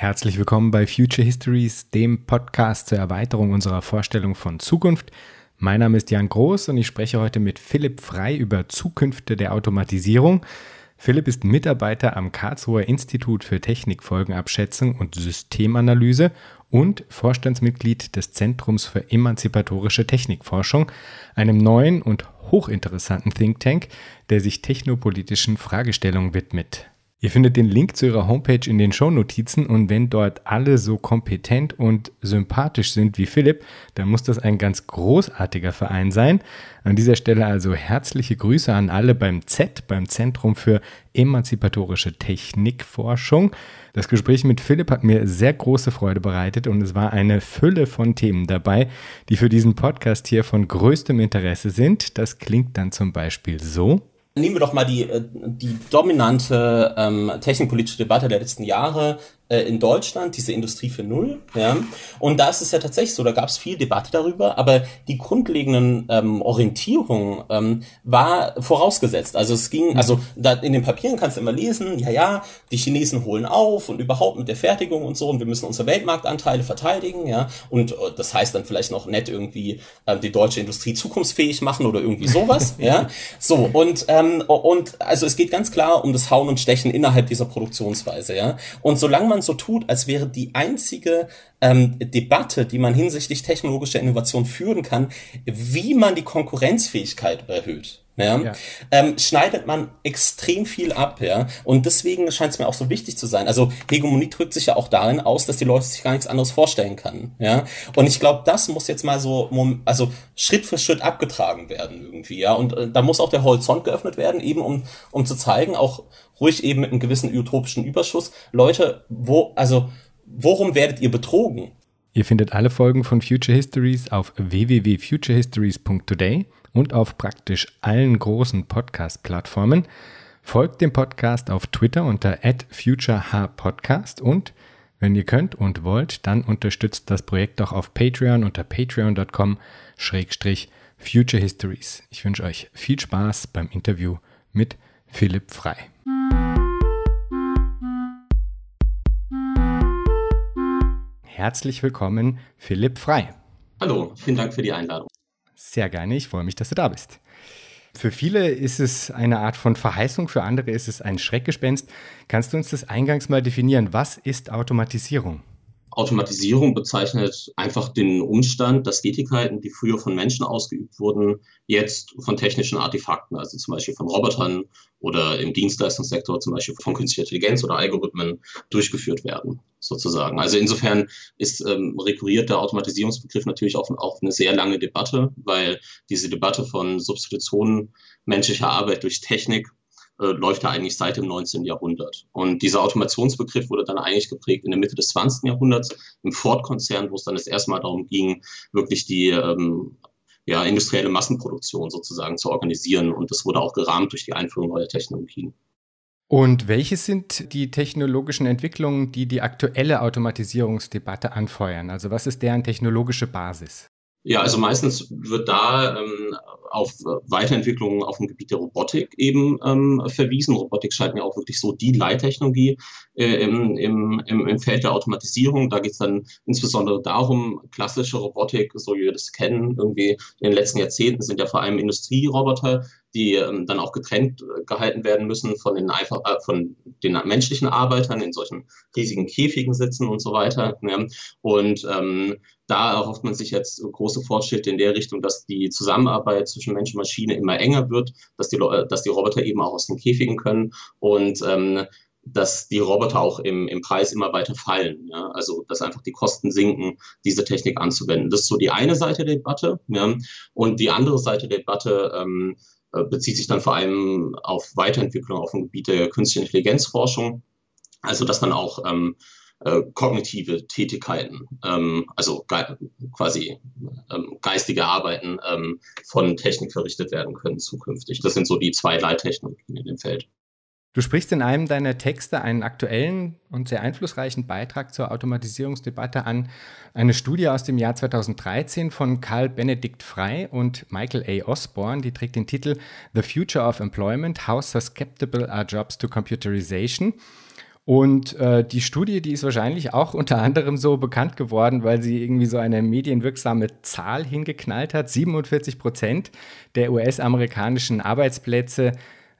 Herzlich willkommen bei Future Histories, dem Podcast zur Erweiterung unserer Vorstellung von Zukunft. Mein Name ist Jan Groß und ich spreche heute mit Philipp Frei über Zukünfte der Automatisierung. Philipp ist Mitarbeiter am Karlsruher Institut für Technikfolgenabschätzung und Systemanalyse und Vorstandsmitglied des Zentrums für emanzipatorische Technikforschung, einem neuen und hochinteressanten Think Tank, der sich technopolitischen Fragestellungen widmet. Ihr findet den Link zu ihrer Homepage in den Shownotizen und wenn dort alle so kompetent und sympathisch sind wie Philipp, dann muss das ein ganz großartiger Verein sein. An dieser Stelle also herzliche Grüße an alle beim Z, beim Zentrum für emanzipatorische Technikforschung. Das Gespräch mit Philipp hat mir sehr große Freude bereitet und es war eine Fülle von Themen dabei, die für diesen Podcast hier von größtem Interesse sind. Das klingt dann zum Beispiel so. Nehmen wir doch mal die, äh, die dominante ähm, technikpolitische Debatte der letzten Jahre, äh, in Deutschland, diese Industrie für Null. Ja? Und da ist es ja tatsächlich so, da gab es viel Debatte darüber, aber die grundlegenden ähm, Orientierung ähm, war vorausgesetzt. Also es ging, also da in den Papieren kannst du immer lesen, ja, ja, die Chinesen holen auf und überhaupt mit der Fertigung und so und wir müssen unsere Weltmarktanteile verteidigen, ja. Und äh, das heißt dann vielleicht noch nett irgendwie äh, die deutsche Industrie zukunftsfähig machen oder irgendwie sowas, ja. So, und, ähm, und also es geht ganz klar um das Hauen und Stechen innerhalb dieser Produktionsweise, ja. Und solange man man so tut, als wäre die einzige ähm, Debatte, die man hinsichtlich technologischer Innovation führen kann, wie man die Konkurrenzfähigkeit erhöht. Ja, ja. Ähm, schneidet man extrem viel ab, ja. Und deswegen scheint es mir auch so wichtig zu sein. Also Hegemonie drückt sich ja auch darin aus, dass die Leute sich gar nichts anderes vorstellen können, ja. Und ich glaube, das muss jetzt mal so, also Schritt für Schritt abgetragen werden irgendwie, ja. Und äh, da muss auch der Horizont geöffnet werden, eben um, um zu zeigen, auch ruhig eben mit einem gewissen utopischen Überschuss. Leute, wo, also, worum werdet ihr betrogen? Ihr findet alle Folgen von Future Histories auf www.futurehistories.today und auf praktisch allen großen Podcast-Plattformen. Folgt dem Podcast auf Twitter unter @futurehpodcast und wenn ihr könnt und wollt, dann unterstützt das Projekt auch auf Patreon unter patreon.com-futurehistories. Ich wünsche euch viel Spaß beim Interview mit Philipp Frei. Herzlich willkommen, Philipp Frei. Hallo, vielen Dank für die Einladung. Sehr gerne, ich freue mich, dass du da bist. Für viele ist es eine Art von Verheißung, für andere ist es ein Schreckgespenst. Kannst du uns das eingangs mal definieren? Was ist Automatisierung? Automatisierung bezeichnet einfach den Umstand, dass Tätigkeiten, die früher von Menschen ausgeübt wurden, jetzt von technischen Artefakten, also zum Beispiel von Robotern oder im Dienstleistungssektor zum Beispiel von künstlicher Intelligenz oder Algorithmen durchgeführt werden, sozusagen. Also insofern ist ähm, rekurriert der Automatisierungsbegriff natürlich auch auf eine sehr lange Debatte, weil diese Debatte von Substitution menschlicher Arbeit durch Technik läuft ja eigentlich seit dem 19. Jahrhundert. Und dieser Automationsbegriff wurde dann eigentlich geprägt in der Mitte des 20. Jahrhunderts im Ford-Konzern, wo es dann das erste Mal darum ging, wirklich die ähm, ja, industrielle Massenproduktion sozusagen zu organisieren. Und das wurde auch gerahmt durch die Einführung neuer Technologien. Und welche sind die technologischen Entwicklungen, die die aktuelle Automatisierungsdebatte anfeuern? Also was ist deren technologische Basis? Ja, also meistens wird da ähm, auf Weiterentwicklungen auf dem Gebiet der Robotik eben ähm, verwiesen. Robotik scheint mir auch wirklich so die Leittechnologie äh, im, im, im Feld der Automatisierung. Da geht es dann insbesondere darum, klassische Robotik, so wie wir das kennen, irgendwie in den letzten Jahrzehnten sind ja vor allem Industrieroboter, die ähm, dann auch getrennt äh, gehalten werden müssen von den, einfach, äh, von den menschlichen Arbeitern in solchen riesigen Käfigen sitzen und so weiter. Ja. Und ähm, da erhofft man sich jetzt große Fortschritte in der Richtung, dass die Zusammenarbeit zwischen Mensch und Maschine immer enger wird, dass die, dass die Roboter eben auch aus den Käfigen können und ähm, dass die Roboter auch im, im Preis immer weiter fallen. Ja? Also dass einfach die Kosten sinken, diese Technik anzuwenden. Das ist so die eine Seite der Debatte. Ja? Und die andere Seite der Debatte ähm, äh, bezieht sich dann vor allem auf Weiterentwicklung auf dem Gebiet der künstlichen Intelligenzforschung. Also dass man auch ähm, äh, kognitive Tätigkeiten, ähm, also ge quasi ähm, geistige Arbeiten ähm, von Technik verrichtet werden können zukünftig. Das sind so die zwei Leittechnologien in dem Feld. Du sprichst in einem deiner Texte einen aktuellen und sehr einflussreichen Beitrag zur Automatisierungsdebatte an, eine Studie aus dem Jahr 2013 von Karl Benedikt Frey und Michael A. Osborne, die trägt den Titel The Future of Employment, How Susceptible Are Jobs to Computerization? Und äh, die Studie, die ist wahrscheinlich auch unter anderem so bekannt geworden, weil sie irgendwie so eine medienwirksame Zahl hingeknallt hat. 47 Prozent der US-amerikanischen Arbeitsplätze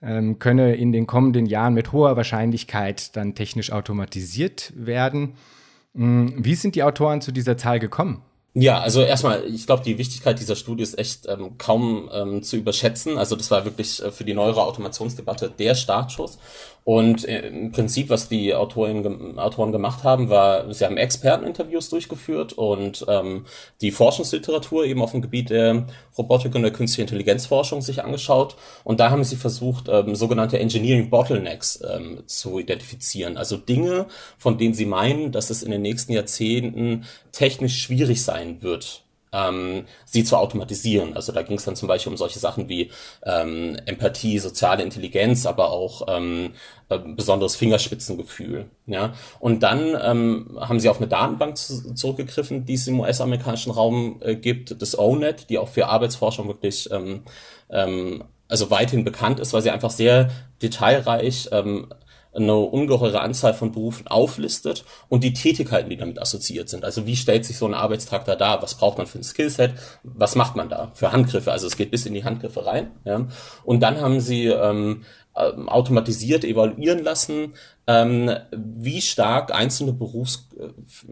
ähm, könne in den kommenden Jahren mit hoher Wahrscheinlichkeit dann technisch automatisiert werden. Hm, wie sind die Autoren zu dieser Zahl gekommen? Ja, also erstmal, ich glaube, die Wichtigkeit dieser Studie ist echt ähm, kaum ähm, zu überschätzen. Also das war wirklich äh, für die neuere Automationsdebatte der Startschuss. Und äh, im Prinzip, was die Autoren, Autoren gemacht haben, war, sie haben Experteninterviews durchgeführt und ähm, die Forschungsliteratur eben auf dem Gebiet der Robotik und der künstlichen Intelligenzforschung sich angeschaut. Und da haben sie versucht, ähm, sogenannte Engineering Bottlenecks ähm, zu identifizieren. Also Dinge, von denen sie meinen, dass es in den nächsten Jahrzehnten technisch schwierig sein wird, ähm, sie zu automatisieren. Also da ging es dann zum Beispiel um solche Sachen wie ähm, Empathie, soziale Intelligenz, aber auch ähm, äh, besonderes Fingerspitzengefühl. Ja? Und dann ähm, haben sie auf eine Datenbank zu, zurückgegriffen, die es im US-amerikanischen Raum äh, gibt, das ONET, die auch für Arbeitsforschung wirklich ähm, ähm, also weithin bekannt ist, weil sie einfach sehr detailreich ähm, eine ungeheure Anzahl von Berufen auflistet und die Tätigkeiten, die damit assoziiert sind. Also wie stellt sich so ein Arbeitstag da dar? Was braucht man für ein Skillset? Was macht man da für Handgriffe? Also es geht bis in die Handgriffe rein. Ja? Und dann haben sie ähm, ähm automatisiert evaluieren lassen, ähm, wie stark einzelne Berufs,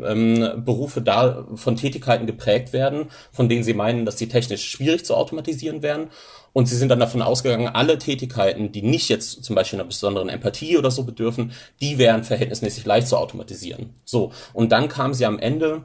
ähm, Berufe da von Tätigkeiten geprägt werden, von denen sie meinen, dass sie technisch schwierig zu automatisieren werden und sie sind dann davon ausgegangen, alle Tätigkeiten, die nicht jetzt zum Beispiel einer besonderen Empathie oder so bedürfen, die wären verhältnismäßig leicht zu automatisieren. So. Und dann kam sie am Ende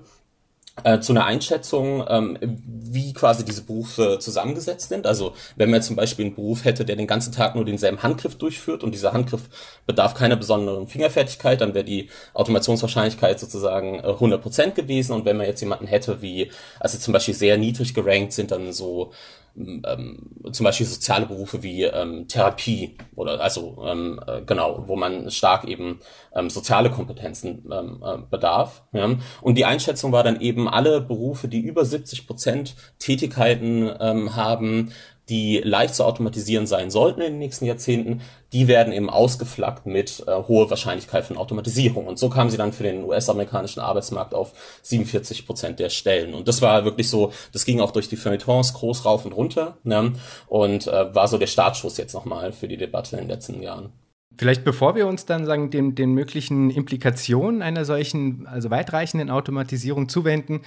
äh, zu einer Einschätzung, ähm, wie quasi diese Berufe zusammengesetzt sind. Also wenn man zum Beispiel einen Beruf hätte, der den ganzen Tag nur denselben Handgriff durchführt und dieser Handgriff bedarf keiner besonderen Fingerfertigkeit, dann wäre die Automationswahrscheinlichkeit sozusagen äh, 100% gewesen. Und wenn man jetzt jemanden hätte, wie, also zum Beispiel sehr niedrig gerankt sind, dann so ähm, zum Beispiel soziale Berufe wie ähm, Therapie oder also ähm, äh, genau, wo man stark eben ähm, soziale Kompetenzen ähm, äh, bedarf. Ja? Und die Einschätzung war dann eben alle Berufe, die über 70 Prozent Tätigkeiten ähm, haben, die leicht zu automatisieren sein sollten in den nächsten Jahrzehnten, die werden eben ausgeflaggt mit äh, hoher Wahrscheinlichkeit von Automatisierung. Und so kamen sie dann für den US-amerikanischen Arbeitsmarkt auf 47 Prozent der Stellen. Und das war wirklich so, das ging auch durch die Feuilletons groß rauf und runter ne? und äh, war so der Startschuss jetzt nochmal für die Debatte in den letzten Jahren. Vielleicht bevor wir uns dann sagen, den, den möglichen Implikationen einer solchen, also weitreichenden Automatisierung zuwenden,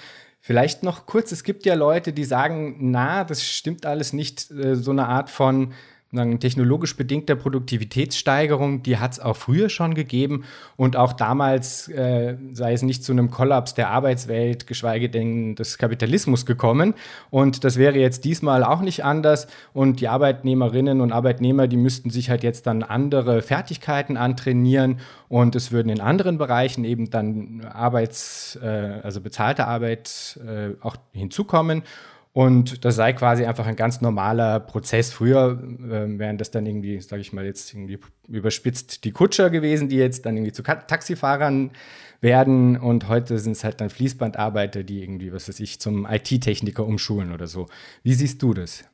Vielleicht noch kurz, es gibt ja Leute, die sagen, na, das stimmt alles nicht, äh, so eine Art von technologisch bedingter Produktivitätssteigerung, die hat es auch früher schon gegeben und auch damals äh, sei es nicht zu einem Kollaps der Arbeitswelt, geschweige denn des Kapitalismus gekommen. Und das wäre jetzt diesmal auch nicht anders. Und die Arbeitnehmerinnen und Arbeitnehmer, die müssten sich halt jetzt dann andere Fertigkeiten antrainieren und es würden in anderen Bereichen eben dann Arbeits, äh, also bezahlte Arbeit äh, auch hinzukommen. Und das sei quasi einfach ein ganz normaler Prozess. Früher äh, wären das dann irgendwie, sage ich mal jetzt irgendwie überspitzt, die Kutscher gewesen, die jetzt dann irgendwie zu Taxifahrern werden. Und heute sind es halt dann Fließbandarbeiter, die irgendwie, was weiß ich, zum IT-Techniker umschulen oder so. Wie siehst du das?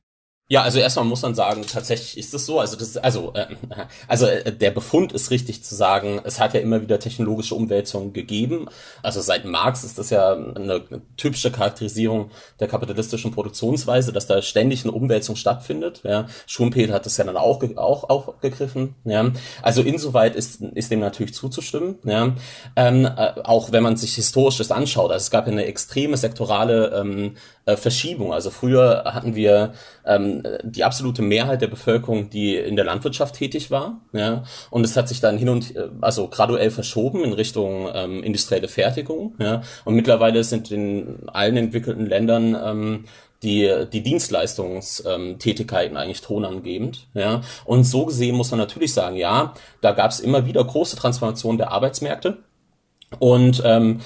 Ja, also erstmal muss man sagen, tatsächlich ist es so. Also das, also, äh, also äh, der Befund ist richtig zu sagen. Es hat ja immer wieder technologische Umwälzungen gegeben. Also seit Marx ist das ja eine typische Charakterisierung der kapitalistischen Produktionsweise, dass da ständig eine Umwälzung stattfindet. Ja. Schumpeter hat das ja dann auch auch auch gegriffen. Ja. Also insoweit ist ist dem natürlich zuzustimmen. Ja. Ähm, äh, auch wenn man sich historisch das anschaut. Also es gab ja eine extreme sektorale ähm, äh, Verschiebung. Also früher hatten wir ähm, die absolute Mehrheit der Bevölkerung, die in der Landwirtschaft tätig war, ja, und es hat sich dann hin und äh, also graduell verschoben in Richtung ähm, industrielle Fertigung, ja, und mittlerweile sind in allen entwickelten Ländern ähm, die, die Dienstleistungstätigkeiten eigentlich tonangebend. Ja? Und so gesehen muss man natürlich sagen, ja, da gab es immer wieder große Transformationen der Arbeitsmärkte. Und ähm,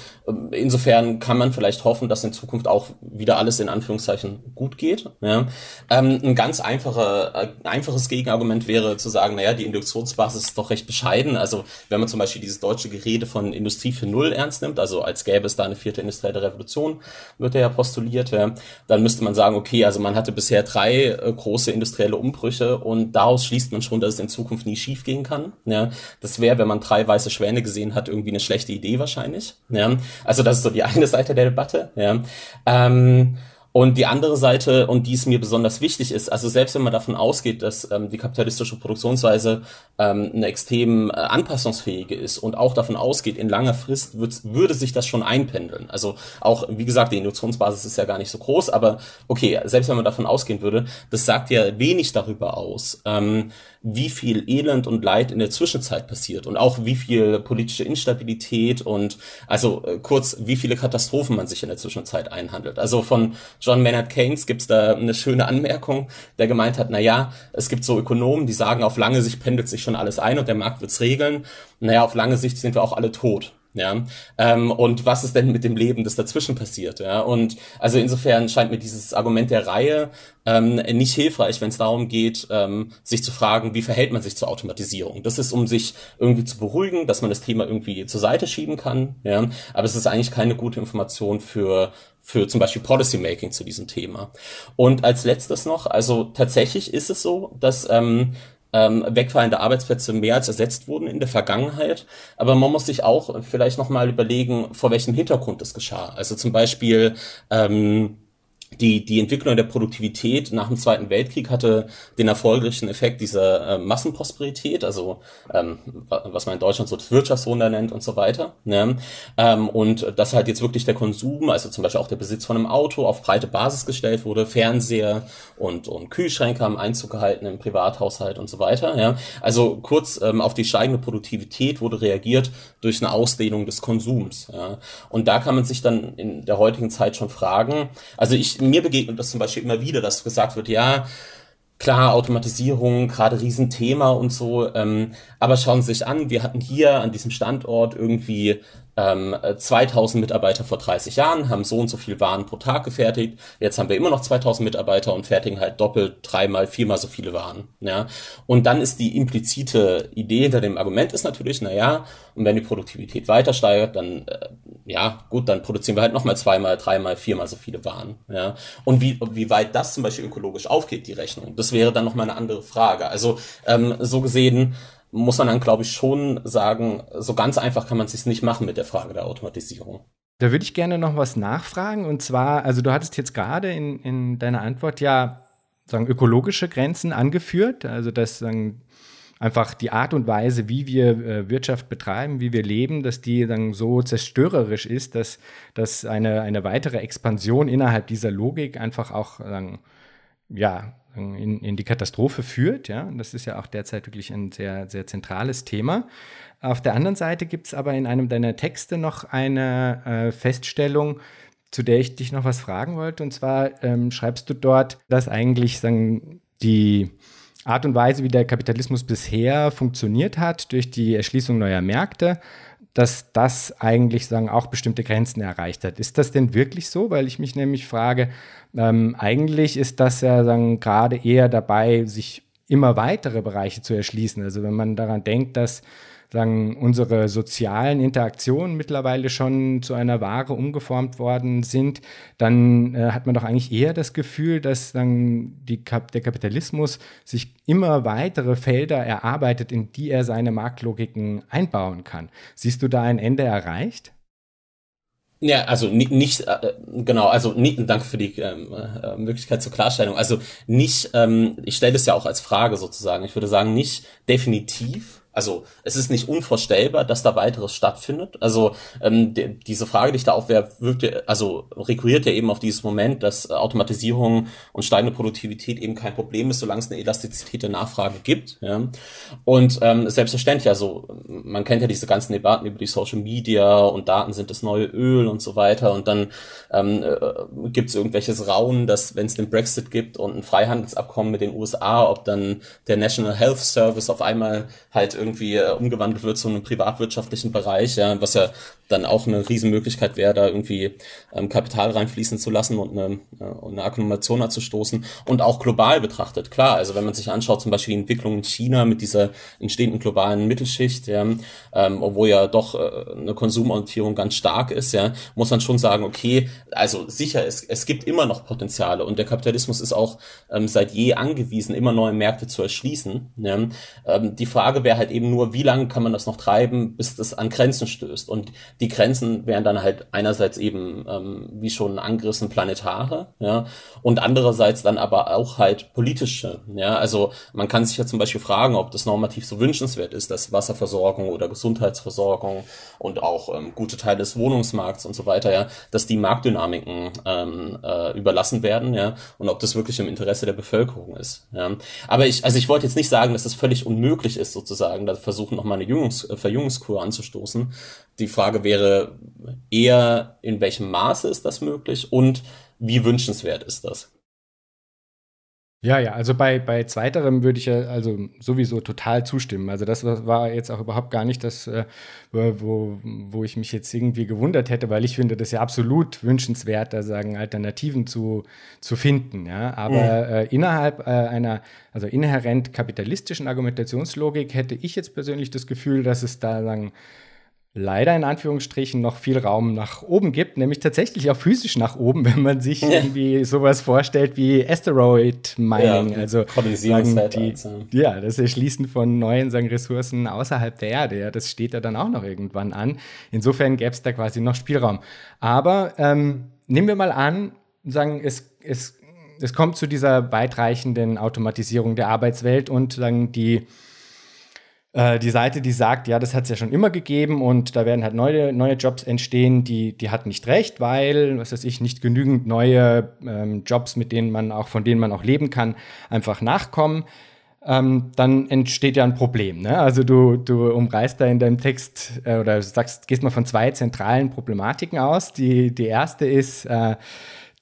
insofern kann man vielleicht hoffen, dass in Zukunft auch wieder alles in Anführungszeichen gut geht. Ja. Ähm, ein ganz einfache, äh, einfaches Gegenargument wäre zu sagen, naja, die Induktionsbasis ist doch recht bescheiden. Also wenn man zum Beispiel dieses deutsche Gerede von Industrie für Null ernst nimmt, also als gäbe es da eine vierte industrielle Revolution, wird ja postuliert, ja, dann müsste man sagen, okay, also man hatte bisher drei äh, große industrielle Umbrüche und daraus schließt man schon, dass es in Zukunft nie schief gehen kann. Ja. Das wäre, wenn man drei weiße Schwäne gesehen hat, irgendwie eine schlechte Idee wahrscheinlich. Ja. Also das ist so die eine Seite der Debatte. Ja. Ähm, und die andere Seite, und die es mir besonders wichtig ist, also selbst wenn man davon ausgeht, dass ähm, die kapitalistische Produktionsweise ähm, eine extrem äh, anpassungsfähige ist und auch davon ausgeht, in langer Frist wird, würde sich das schon einpendeln. Also auch, wie gesagt, die Induktionsbasis ist ja gar nicht so groß, aber okay, selbst wenn man davon ausgehen würde, das sagt ja wenig darüber aus, ähm, wie viel Elend und Leid in der Zwischenzeit passiert und auch wie viel politische Instabilität und also äh, kurz, wie viele Katastrophen man sich in der Zwischenzeit einhandelt. Also von John Maynard Keynes gibt es da eine schöne Anmerkung, der gemeint hat, na ja, es gibt so Ökonomen, die sagen, auf lange Sicht pendelt sich schon alles ein und der Markt wird's regeln. Naja, auf lange Sicht sind wir auch alle tot. Ja, ähm, und was ist denn mit dem Leben, das dazwischen passiert? Ja, und also insofern scheint mir dieses Argument der Reihe ähm, nicht hilfreich, wenn es darum geht, ähm, sich zu fragen, wie verhält man sich zur Automatisierung? Das ist, um sich irgendwie zu beruhigen, dass man das Thema irgendwie zur Seite schieben kann. Ja, aber es ist eigentlich keine gute Information für für zum Beispiel Policymaking zu diesem Thema. Und als letztes noch, also tatsächlich ist es so, dass ähm, ähm, wegfallende Arbeitsplätze mehr als ersetzt wurden in der Vergangenheit. Aber man muss sich auch vielleicht nochmal überlegen, vor welchem Hintergrund das geschah. Also zum Beispiel ähm, die, die Entwicklung der Produktivität nach dem Zweiten Weltkrieg hatte den erfolgreichen Effekt dieser äh, Massenprosperität, also ähm, was man in Deutschland so das Wirtschaftswunder nennt und so weiter. Ne? Ähm, und dass halt jetzt wirklich der Konsum, also zum Beispiel auch der Besitz von einem Auto auf breite Basis gestellt wurde, Fernseher und, und Kühlschränke haben Einzug gehalten im Privathaushalt und so weiter. Ja? Also kurz ähm, auf die steigende Produktivität wurde reagiert durch eine Ausdehnung des Konsums. Ja? Und da kann man sich dann in der heutigen Zeit schon fragen, also ich mir begegnet das zum Beispiel immer wieder, dass gesagt wird, ja, klar, Automatisierung, gerade Riesenthema und so, ähm, aber schauen Sie sich an, wir hatten hier an diesem Standort irgendwie ähm, 2000 Mitarbeiter vor 30 Jahren, haben so und so viel Waren pro Tag gefertigt. Jetzt haben wir immer noch 2000 Mitarbeiter und fertigen halt doppelt, dreimal, viermal so viele Waren. Ja? Und dann ist die implizite Idee hinter dem Argument ist natürlich, na ja, und wenn die Produktivität weiter steigert, dann, äh, ja, gut, dann produzieren wir halt nochmal zweimal, dreimal, viermal so viele Waren. Ja? Und wie, wie weit das zum Beispiel ökologisch aufgeht, die Rechnung, das wäre dann nochmal eine andere Frage. Also ähm, so gesehen, muss man dann, glaube ich, schon sagen, so ganz einfach kann man es sich nicht machen mit der Frage der Automatisierung. Da würde ich gerne noch was nachfragen. Und zwar, also du hattest jetzt gerade in, in deiner Antwort ja sagen, ökologische Grenzen angeführt. Also dass sagen, einfach die Art und Weise, wie wir äh, Wirtschaft betreiben, wie wir leben, dass die dann so zerstörerisch ist, dass, dass eine, eine weitere Expansion innerhalb dieser Logik einfach auch sagen, ja, in, in die Katastrophe führt. Ja? Und das ist ja auch derzeit wirklich ein sehr, sehr zentrales Thema. Auf der anderen Seite gibt es aber in einem deiner Texte noch eine äh, Feststellung, zu der ich dich noch was fragen wollte. Und zwar ähm, schreibst du dort, dass eigentlich sagen, die Art und Weise, wie der Kapitalismus bisher funktioniert hat, durch die Erschließung neuer Märkte, dass das eigentlich sagen auch bestimmte Grenzen erreicht hat. Ist das denn wirklich so? Weil ich mich nämlich frage, ähm, eigentlich ist das ja dann gerade eher dabei, sich immer weitere Bereiche zu erschließen. Also wenn man daran denkt, dass sagen, unsere sozialen Interaktionen mittlerweile schon zu einer Ware umgeformt worden sind, dann äh, hat man doch eigentlich eher das Gefühl, dass dann die Kap der Kapitalismus sich immer weitere Felder erarbeitet, in die er seine Marktlogiken einbauen kann. Siehst du da ein Ende erreicht? Ja, also nicht, nicht äh, genau, also nicht, danke für die ähm, äh, Möglichkeit zur Klarstellung. Also nicht, ähm, ich stelle das ja auch als Frage sozusagen. Ich würde sagen, nicht definitiv, also es ist nicht unvorstellbar, dass da weiteres stattfindet. Also ähm, die, diese Frage, die ich da aufwerfe, wirkt ja, also rekurriert ja eben auf dieses Moment, dass Automatisierung und steigende Produktivität eben kein Problem ist, solange es eine Elastizität der Nachfrage gibt. Ja. Und ähm, selbstverständlich, also man kennt ja diese ganzen Debatten über die Social Media und Daten sind das neue Öl und so weiter. Und dann ähm, äh, gibt es irgendwelches Raunen, dass wenn es den Brexit gibt und ein Freihandelsabkommen mit den USA, ob dann der National Health Service auf einmal halt irgendwie irgendwie äh, umgewandelt wird zu einem privatwirtschaftlichen Bereich, ja, was ja dann auch eine Riesenmöglichkeit wäre, da irgendwie ähm, Kapital reinfließen zu lassen und eine, äh, eine Akkumulation anzustoßen. Und auch global betrachtet, klar, also wenn man sich anschaut, zum Beispiel die Entwicklung in China mit dieser entstehenden globalen Mittelschicht, ja, ähm, obwohl ja doch äh, eine Konsumorientierung ganz stark ist, ja, muss man schon sagen, okay, also sicher, es, es gibt immer noch Potenziale und der Kapitalismus ist auch ähm, seit je angewiesen, immer neue Märkte zu erschließen. Ja. Ähm, die Frage wäre halt eben nur, wie lange kann man das noch treiben, bis das an Grenzen stößt. Und die Grenzen wären dann halt einerseits eben, ähm, wie schon angerissen, planetare, ja, und andererseits dann aber auch halt politische. Ja, also man kann sich ja zum Beispiel fragen, ob das normativ so wünschenswert ist, dass Wasserversorgung oder Gesundheitsversorgung und auch ähm, gute Teile des Wohnungsmarkts und so weiter, ja, dass die Marktdynamiken ähm, äh, überlassen werden, ja, und ob das wirklich im Interesse der Bevölkerung ist. Ja. Aber ich, also ich wollte jetzt nicht sagen, dass das völlig unmöglich ist, sozusagen, da versuchen nochmal eine Jüngungs äh, Verjüngungskur anzustoßen. Die Frage wäre eher, in welchem Maße ist das möglich und wie wünschenswert ist das? Ja, ja, also bei, bei zweiterem würde ich ja also sowieso total zustimmen. Also das war jetzt auch überhaupt gar nicht das, äh, wo, wo ich mich jetzt irgendwie gewundert hätte, weil ich finde das ja absolut wünschenswert, da sagen Alternativen zu, zu finden. Ja? Aber mhm. äh, innerhalb äh, einer, also inhärent kapitalistischen Argumentationslogik hätte ich jetzt persönlich das Gefühl, dass es da sagen, leider in Anführungsstrichen noch viel Raum nach oben gibt, nämlich tatsächlich auch physisch nach oben, wenn man sich ja. irgendwie sowas vorstellt wie Asteroid Mining, ja, also sagen die, ja, das Erschließen von neuen sagen, Ressourcen außerhalb der Erde, ja, das steht da dann auch noch irgendwann an. Insofern gäbe es da quasi noch Spielraum. Aber ähm, nehmen wir mal an, sagen es, es, es kommt zu dieser weitreichenden Automatisierung der Arbeitswelt und sagen die äh, die Seite, die sagt, ja, das hat es ja schon immer gegeben und da werden halt neue, neue Jobs entstehen, die, die hat nicht recht, weil, was weiß ich, nicht genügend neue ähm, Jobs, mit denen man auch, von denen man auch leben kann, einfach nachkommen. Ähm, dann entsteht ja ein Problem. Ne? Also du, du umreißt da in deinem Text äh, oder sagst, gehst mal von zwei zentralen Problematiken aus. Die, die erste ist, äh,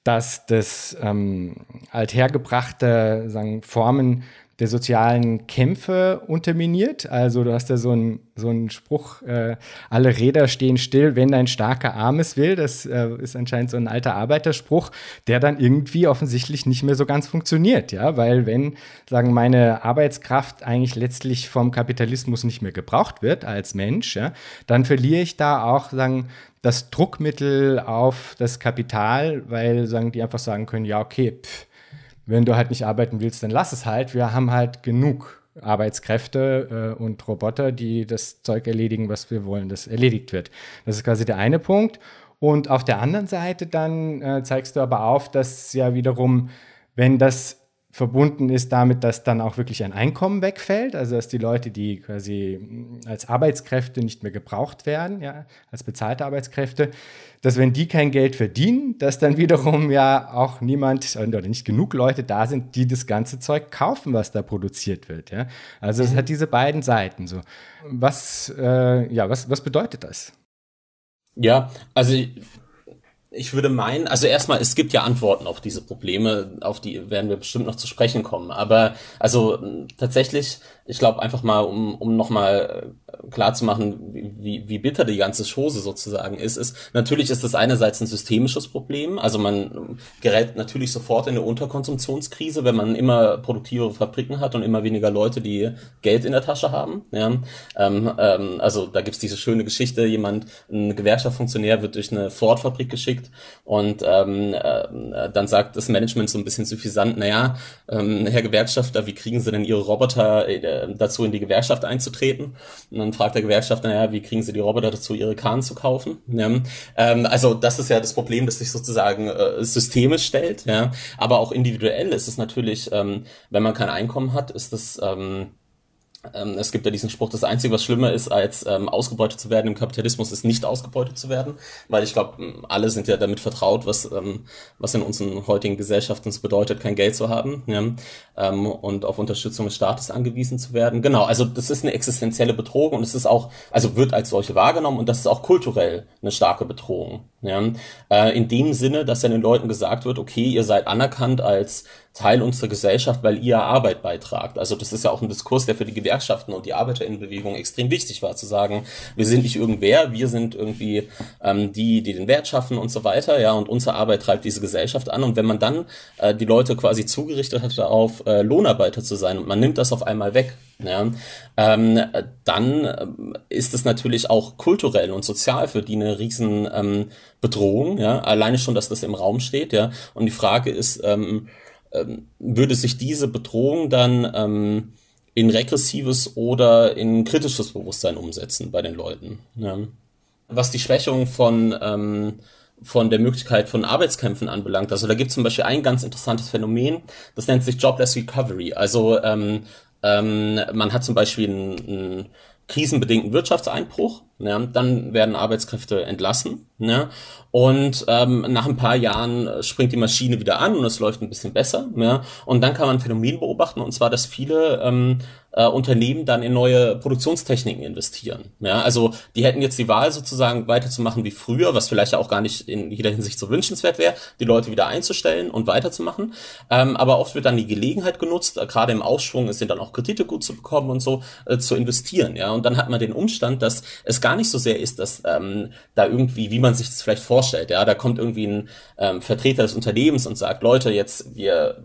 dass das ähm, althergebrachte sagen, Formen der sozialen Kämpfe unterminiert. Also du hast ja so einen so Spruch, äh, alle Räder stehen still, wenn ein starker Arm es will. Das äh, ist anscheinend so ein alter Arbeiterspruch, der dann irgendwie offensichtlich nicht mehr so ganz funktioniert, ja, weil wenn, sagen, meine Arbeitskraft eigentlich letztlich vom Kapitalismus nicht mehr gebraucht wird als Mensch, ja, dann verliere ich da auch, sagen, das Druckmittel auf das Kapital, weil, sagen, die einfach sagen können, ja, okay, pff, wenn du halt nicht arbeiten willst, dann lass es halt. Wir haben halt genug Arbeitskräfte äh, und Roboter, die das Zeug erledigen, was wir wollen, das erledigt wird. Das ist quasi der eine Punkt. Und auf der anderen Seite dann äh, zeigst du aber auf, dass ja wiederum, wenn das verbunden ist damit, dass dann auch wirklich ein Einkommen wegfällt, also dass die Leute, die quasi als Arbeitskräfte nicht mehr gebraucht werden, ja, als bezahlte Arbeitskräfte, dass wenn die kein Geld verdienen, dass dann wiederum ja auch niemand oder nicht genug Leute da sind, die das ganze Zeug kaufen, was da produziert wird. Ja? Also es mhm. hat diese beiden Seiten. So. Was, äh, ja, was, was bedeutet das? Ja, also ich würde meinen, also erstmal, es gibt ja Antworten auf diese Probleme, auf die werden wir bestimmt noch zu sprechen kommen. Aber also tatsächlich, ich glaube einfach mal, um, um nochmal äh, klar zu machen, wie, wie bitter die ganze Chose sozusagen ist, ist, natürlich ist das einerseits ein systemisches Problem. Also man gerät natürlich sofort in eine Unterkonsumptionskrise, wenn man immer produktivere Fabriken hat und immer weniger Leute, die Geld in der Tasche haben. Ja? Ähm, ähm, also da gibt's diese schöne Geschichte, jemand, ein Gewerkschaftsfunktionär wird durch eine Ford-Fabrik geschickt und ähm, äh, dann sagt das Management so ein bisschen suffisant, naja, ähm, Herr Gewerkschafter, wie kriegen Sie denn Ihre Roboter äh, dazu, in die Gewerkschaft einzutreten? Und dann fragt der Gewerkschafter, naja, wie kriegen Sie die Roboter dazu, ihre Kahn zu kaufen? Ja? Ähm, also das ist ja das Problem, das sich sozusagen äh, systemisch stellt, ja. Aber auch individuell ist es natürlich, ähm, wenn man kein Einkommen hat, ist das ähm, ähm, es gibt ja diesen Spruch, das Einzige, was schlimmer ist, als ähm, ausgebeutet zu werden im Kapitalismus, ist nicht ausgebeutet zu werden, weil ich glaube, alle sind ja damit vertraut, was, ähm, was in unseren heutigen Gesellschaften es bedeutet, kein Geld zu haben ja, ähm, und auf Unterstützung des Staates angewiesen zu werden. Genau, also das ist eine existenzielle Bedrohung und es ist auch, also wird als solche wahrgenommen und das ist auch kulturell eine starke Bedrohung. Ja, äh, in dem Sinne, dass ja den Leuten gesagt wird, okay, ihr seid anerkannt als Teil unserer Gesellschaft, weil ihr Arbeit beitragt. Also das ist ja auch ein Diskurs, der für die Gewerkschaften und die Arbeiterinnenbewegung extrem wichtig war, zu sagen, wir sind nicht irgendwer, wir sind irgendwie ähm, die, die den Wert schaffen und so weiter, ja, und unsere Arbeit treibt diese Gesellschaft an. Und wenn man dann äh, die Leute quasi zugerichtet hat, auf äh, Lohnarbeiter zu sein und man nimmt das auf einmal weg, ja, ähm, dann äh, ist es natürlich auch kulturell und sozial für die eine riesen ähm, Bedrohung, ja, alleine schon, dass das im Raum steht, ja. Und die Frage ist, ähm, ähm, würde sich diese Bedrohung dann ähm, in regressives oder in kritisches Bewusstsein umsetzen bei den Leuten. Ja. Was die Schwächung von ähm, von der Möglichkeit von Arbeitskämpfen anbelangt. Also da gibt es zum Beispiel ein ganz interessantes Phänomen, das nennt sich Jobless Recovery. Also ähm, ähm, man hat zum Beispiel einen, einen krisenbedingten Wirtschaftseinbruch, ja, dann werden Arbeitskräfte entlassen ja, und ähm, nach ein paar Jahren springt die Maschine wieder an und es läuft ein bisschen besser. Ja, und dann kann man ein Phänomen beobachten und zwar, dass viele ähm, äh, Unternehmen dann in neue Produktionstechniken investieren. Ja, also die hätten jetzt die Wahl sozusagen weiterzumachen wie früher, was vielleicht auch gar nicht in jeder Hinsicht so wünschenswert wäre, die Leute wieder einzustellen und weiterzumachen. Ähm, aber oft wird dann die Gelegenheit genutzt, äh, gerade im Aufschwung sind dann auch Kredite gut zu bekommen und so äh, zu investieren. Ja, und dann hat man den Umstand, dass es gar nicht so sehr ist, dass ähm, da irgendwie, wie man sich das vielleicht vorstellt, ja, da kommt irgendwie ein ähm, Vertreter des Unternehmens und sagt, Leute, jetzt wir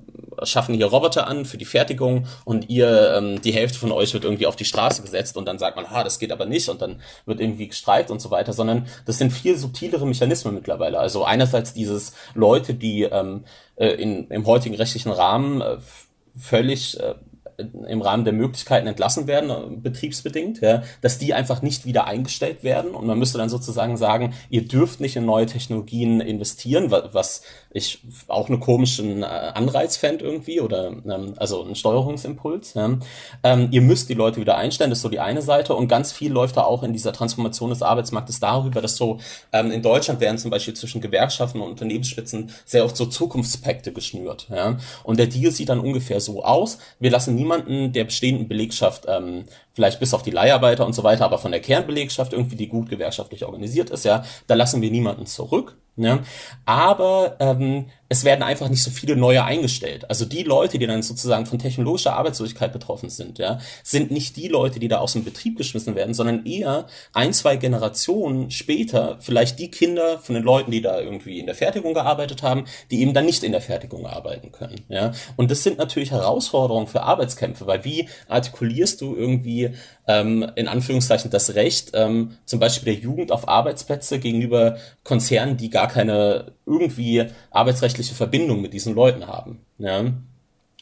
schaffen hier Roboter an für die Fertigung und ihr ähm, die Hälfte von euch wird irgendwie auf die Straße gesetzt und dann sagt man, ha, das geht aber nicht und dann wird irgendwie gestreikt und so weiter, sondern das sind viel subtilere Mechanismen mittlerweile. Also einerseits dieses Leute, die ähm, äh, in, im heutigen rechtlichen Rahmen äh, völlig äh, im Rahmen der Möglichkeiten entlassen werden, betriebsbedingt, ja, dass die einfach nicht wieder eingestellt werden und man müsste dann sozusagen sagen, ihr dürft nicht in neue Technologien investieren, was ich auch eine komischen äh, Anreiz fände irgendwie oder ähm, also ein Steuerungsimpuls. Ja. Ähm, ihr müsst die Leute wieder einstellen, das ist so die eine Seite und ganz viel läuft da auch in dieser Transformation des Arbeitsmarktes darüber, dass so ähm, in Deutschland werden zum Beispiel zwischen Gewerkschaften und Unternehmensspitzen sehr oft so Zukunftspakte geschnürt. Ja. Und der Deal sieht dann ungefähr so aus, wir lassen niemanden der bestehenden Belegschaft ähm, vielleicht bis auf die Leiharbeiter und so weiter, aber von der Kernbelegschaft irgendwie, die gut gewerkschaftlich organisiert ist, ja, da lassen wir niemanden zurück. Ja? Aber ähm, es werden einfach nicht so viele neue eingestellt. Also die Leute, die dann sozusagen von technologischer Arbeitslosigkeit betroffen sind, ja, sind nicht die Leute, die da aus dem Betrieb geschmissen werden, sondern eher ein, zwei Generationen später vielleicht die Kinder von den Leuten, die da irgendwie in der Fertigung gearbeitet haben, die eben dann nicht in der Fertigung arbeiten können. Ja? Und das sind natürlich Herausforderungen für Arbeitskämpfe, weil wie artikulierst du irgendwie ähm, in Anführungszeichen das Recht, ähm, zum Beispiel der Jugend auf Arbeitsplätze gegenüber Konzernen, die gar keine irgendwie arbeitsrechtliche Verbindung mit diesen Leuten haben. Ja?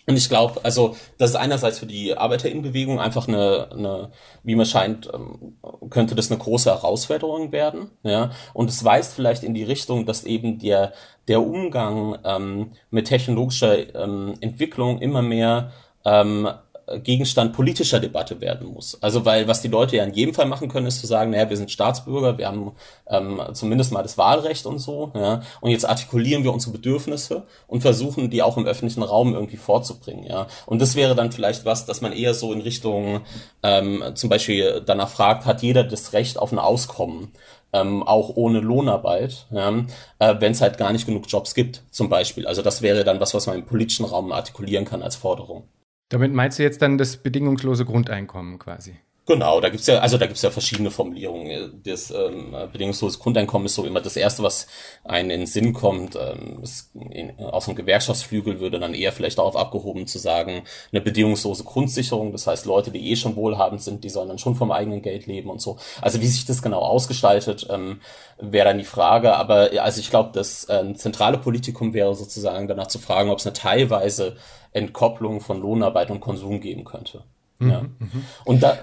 Und ich glaube, also das ist einerseits für die Arbeiterinnenbewegung einfach eine, eine wie mir scheint, ähm, könnte das eine große Herausforderung werden. Ja? Und es weist vielleicht in die Richtung, dass eben der, der Umgang ähm, mit technologischer ähm, Entwicklung immer mehr ähm, Gegenstand politischer Debatte werden muss. Also weil was die Leute ja in jedem Fall machen können, ist zu sagen, naja, wir sind Staatsbürger, wir haben ähm, zumindest mal das Wahlrecht und so, ja, und jetzt artikulieren wir unsere Bedürfnisse und versuchen, die auch im öffentlichen Raum irgendwie vorzubringen, ja. Und das wäre dann vielleicht was, dass man eher so in Richtung ähm, zum Beispiel danach fragt, hat jeder das Recht auf ein Auskommen? Ähm, auch ohne Lohnarbeit, ja, äh, wenn es halt gar nicht genug Jobs gibt, zum Beispiel. Also das wäre dann was, was man im politischen Raum artikulieren kann als Forderung. Damit meinst du jetzt dann das bedingungslose Grundeinkommen quasi? Genau, da gibt's ja, also da gibt's ja verschiedene Formulierungen. Das ähm, bedingungslose Grundeinkommen ist so immer das Erste, was einen in den Sinn kommt. Ähm, in, aus dem Gewerkschaftsflügel würde dann eher vielleicht darauf abgehoben zu sagen, eine bedingungslose Grundsicherung. Das heißt, Leute, die eh schon wohlhabend sind, die sollen dann schon vom eigenen Geld leben und so. Also wie sich das genau ausgestaltet, ähm, wäre dann die Frage. Aber also ich glaube, das äh, zentrale Politikum wäre sozusagen danach zu fragen, ob es eine teilweise Entkopplung von Lohnarbeit und Konsum geben könnte. Mhm, ja. Mhm. Und da,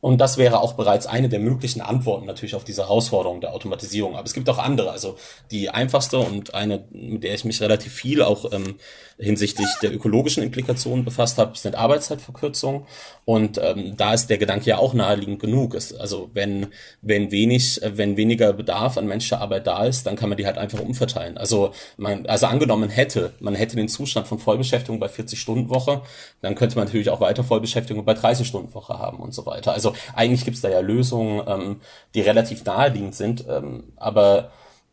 und das wäre auch bereits eine der möglichen Antworten natürlich auf diese Herausforderung der Automatisierung. Aber es gibt auch andere. Also die einfachste und eine, mit der ich mich relativ viel auch ähm, hinsichtlich der ökologischen Implikationen befasst habe, sind Arbeitszeitverkürzung. Und ähm, da ist der Gedanke ja auch naheliegend genug. Es, also wenn, wenn wenig, wenn weniger Bedarf an menschlicher Arbeit da ist, dann kann man die halt einfach umverteilen. Also man, also angenommen hätte, man hätte den Zustand von Vollbeschäftigung bei 40-Stunden-Woche, dann könnte man natürlich auch weiter Vollbeschäftigung bei 30-Stunden-Woche haben und so weiter. Also eigentlich gibt es da ja Lösungen, ähm, die relativ naheliegend sind, ähm, aber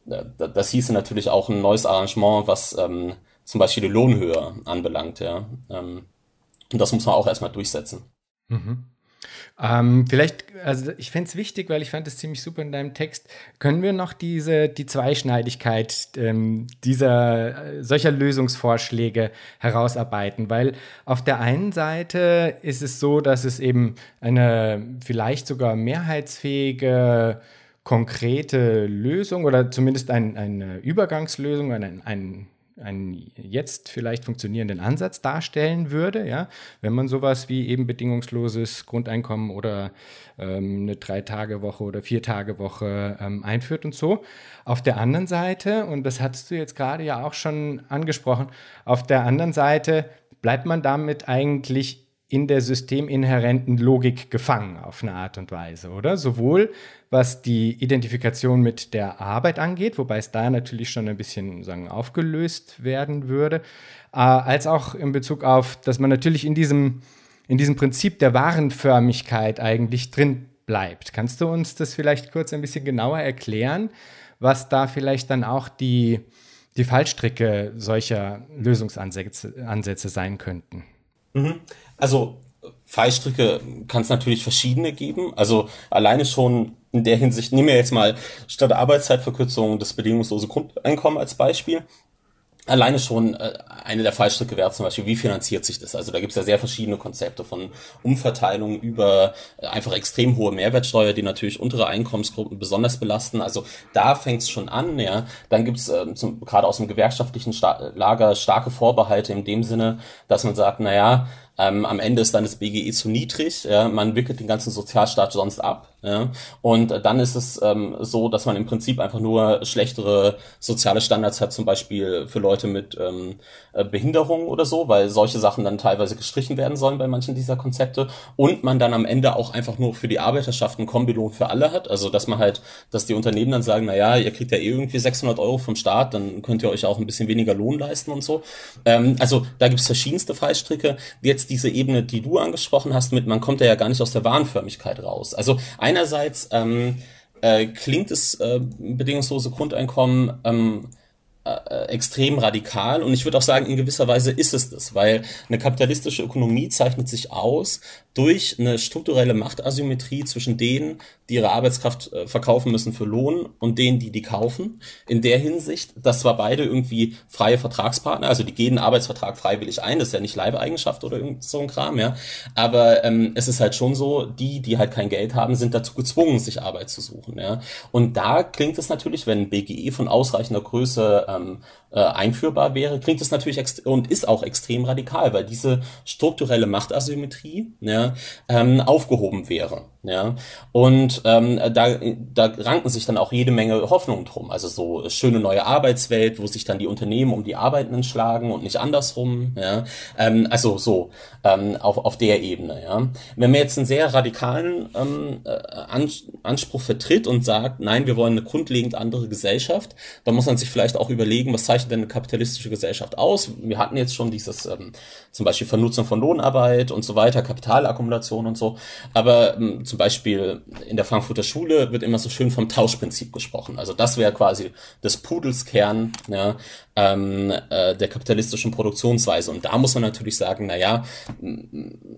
äh, das hieße natürlich auch ein neues Arrangement, was ähm, zum Beispiel die Lohnhöhe anbelangt, ja. Ähm, und das muss man auch erstmal durchsetzen. Mhm. Ähm, vielleicht, also ich fände es wichtig, weil ich fand es ziemlich super in deinem Text. Können wir noch diese, die Zweischneidigkeit ähm, dieser, äh, solcher Lösungsvorschläge herausarbeiten? Weil auf der einen Seite ist es so, dass es eben eine vielleicht sogar mehrheitsfähige konkrete Lösung oder zumindest ein, eine Übergangslösung, ein, ein einen jetzt vielleicht funktionierenden Ansatz darstellen würde, ja, wenn man sowas wie eben bedingungsloses Grundeinkommen oder ähm, eine Drei-Tage-Woche oder Vier-Tage-Woche ähm, einführt und so. Auf der anderen Seite, und das hast du jetzt gerade ja auch schon angesprochen, auf der anderen Seite bleibt man damit eigentlich in der systeminhärenten Logik gefangen auf eine Art und Weise, oder? Sowohl was die Identifikation mit der Arbeit angeht, wobei es da natürlich schon ein bisschen sagen, aufgelöst werden würde, äh, als auch in Bezug auf, dass man natürlich in diesem, in diesem Prinzip der Warenförmigkeit eigentlich drin bleibt. Kannst du uns das vielleicht kurz ein bisschen genauer erklären, was da vielleicht dann auch die, die Fallstricke solcher Lösungsansätze Ansätze sein könnten? Mhm. Also Fallstricke kann es natürlich verschiedene geben. Also alleine schon in der Hinsicht, nehmen wir jetzt mal statt Arbeitszeitverkürzung das bedingungslose Grundeinkommen als Beispiel. Alleine schon äh, eine der Fallstricke wäre zum Beispiel, wie finanziert sich das? Also da gibt es ja sehr verschiedene Konzepte von Umverteilung über äh, einfach extrem hohe Mehrwertsteuer, die natürlich untere Einkommensgruppen besonders belasten. Also da fängt es schon an, ja. Dann gibt es äh, gerade aus dem gewerkschaftlichen Sta Lager starke Vorbehalte in dem Sinne, dass man sagt, naja, ähm, am Ende ist dann das BGE zu niedrig, ja, man wickelt den ganzen Sozialstaat sonst ab. Ja, und dann ist es ähm, so, dass man im Prinzip einfach nur schlechtere soziale Standards hat, zum Beispiel für Leute mit ähm, äh, Behinderung oder so, weil solche Sachen dann teilweise gestrichen werden sollen bei manchen dieser Konzepte. Und man dann am Ende auch einfach nur für die Arbeiterschaft einen Kombilohn für alle hat. Also dass man halt, dass die Unternehmen dann sagen, na ja, ihr kriegt ja eh irgendwie 600 Euro vom Staat, dann könnt ihr euch auch ein bisschen weniger Lohn leisten und so. Ähm, also da gibt's verschiedenste Fallstricke. Jetzt diese Ebene, die du angesprochen hast, mit man kommt ja gar nicht aus der Warenförmigkeit raus. Also einerseits ähm, äh, klingt es äh, bedingungslose Grundeinkommen ähm, äh, extrem radikal und ich würde auch sagen, in gewisser Weise ist es das, weil eine kapitalistische Ökonomie zeichnet sich aus durch eine strukturelle Machtasymmetrie zwischen denen, die ihre Arbeitskraft äh, verkaufen müssen für Lohn und denen, die die kaufen. In der Hinsicht, dass zwar beide irgendwie freie Vertragspartner, also die gehen einen Arbeitsvertrag freiwillig ein, das ist ja nicht Leibeigenschaft oder irgend so ein Kram, ja, aber ähm, es ist halt schon so, die, die halt kein Geld haben, sind dazu gezwungen, sich Arbeit zu suchen, ja. Und da klingt es natürlich, wenn BGE von ausreichender Größe ähm, äh, einführbar wäre, klingt es natürlich und ist auch extrem radikal, weil diese strukturelle Machtasymmetrie ja, ähm, aufgehoben wäre. Ja, und ähm, da, da ranken sich dann auch jede Menge Hoffnungen drum. Also so schöne neue Arbeitswelt, wo sich dann die Unternehmen um die Arbeitenden schlagen und nicht andersrum. Ja, ähm, also so ähm, auf, auf der Ebene. Ja, wenn man jetzt einen sehr radikalen ähm, äh, Anspruch vertritt und sagt, nein, wir wollen eine grundlegend andere Gesellschaft, dann muss man sich vielleicht auch überlegen, was zeichnet denn eine kapitalistische Gesellschaft aus? Wir hatten jetzt schon dieses ähm, zum Beispiel Vernutzung von Lohnarbeit und so weiter, Kapitalakkumulation und so, aber ähm, zum Beispiel in der Frankfurter Schule wird immer so schön vom Tauschprinzip gesprochen. Also das wäre quasi des Pudels Kern ja, ähm, äh, der kapitalistischen Produktionsweise. Und da muss man natürlich sagen, na ja,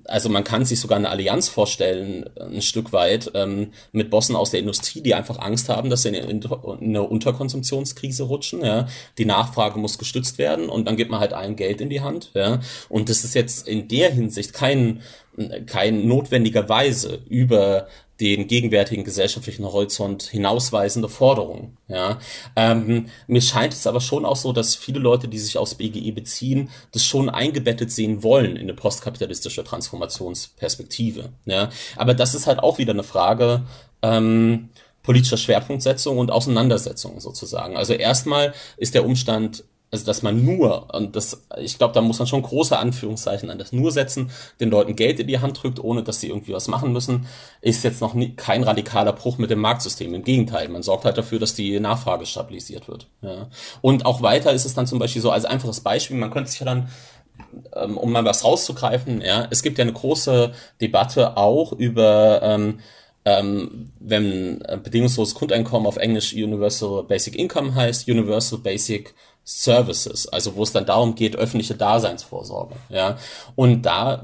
also man kann sich sogar eine Allianz vorstellen, ein Stück weit, ähm, mit Bossen aus der Industrie, die einfach Angst haben, dass sie in eine Unterkonsumptionskrise rutschen. Ja. Die Nachfrage muss gestützt werden und dann gibt man halt allen Geld in die Hand. Ja. Und das ist jetzt in der Hinsicht kein kein notwendigerweise über den gegenwärtigen gesellschaftlichen Horizont hinausweisende Forderung. Ja, ähm, mir scheint es aber schon auch so, dass viele Leute, die sich aufs BGE beziehen, das schon eingebettet sehen wollen in eine postkapitalistische Transformationsperspektive. Ja, aber das ist halt auch wieder eine Frage ähm, politischer Schwerpunktsetzung und Auseinandersetzung sozusagen. Also erstmal ist der Umstand also dass man nur, und das, ich glaube, da muss man schon große Anführungszeichen an das nur setzen, den Leuten Geld in die Hand drückt, ohne dass sie irgendwie was machen müssen, ist jetzt noch nie, kein radikaler Bruch mit dem Marktsystem. Im Gegenteil, man sorgt halt dafür, dass die Nachfrage stabilisiert wird. Ja. Und auch weiter ist es dann zum Beispiel so, als einfaches Beispiel, man könnte sich ja dann ähm, um mal was rauszugreifen, ja, es gibt ja eine große Debatte auch über ähm, ähm, wenn bedingungsloses Grundeinkommen auf Englisch Universal Basic Income heißt, Universal Basic Services, also wo es dann darum geht, öffentliche Daseinsvorsorge. Ja, und da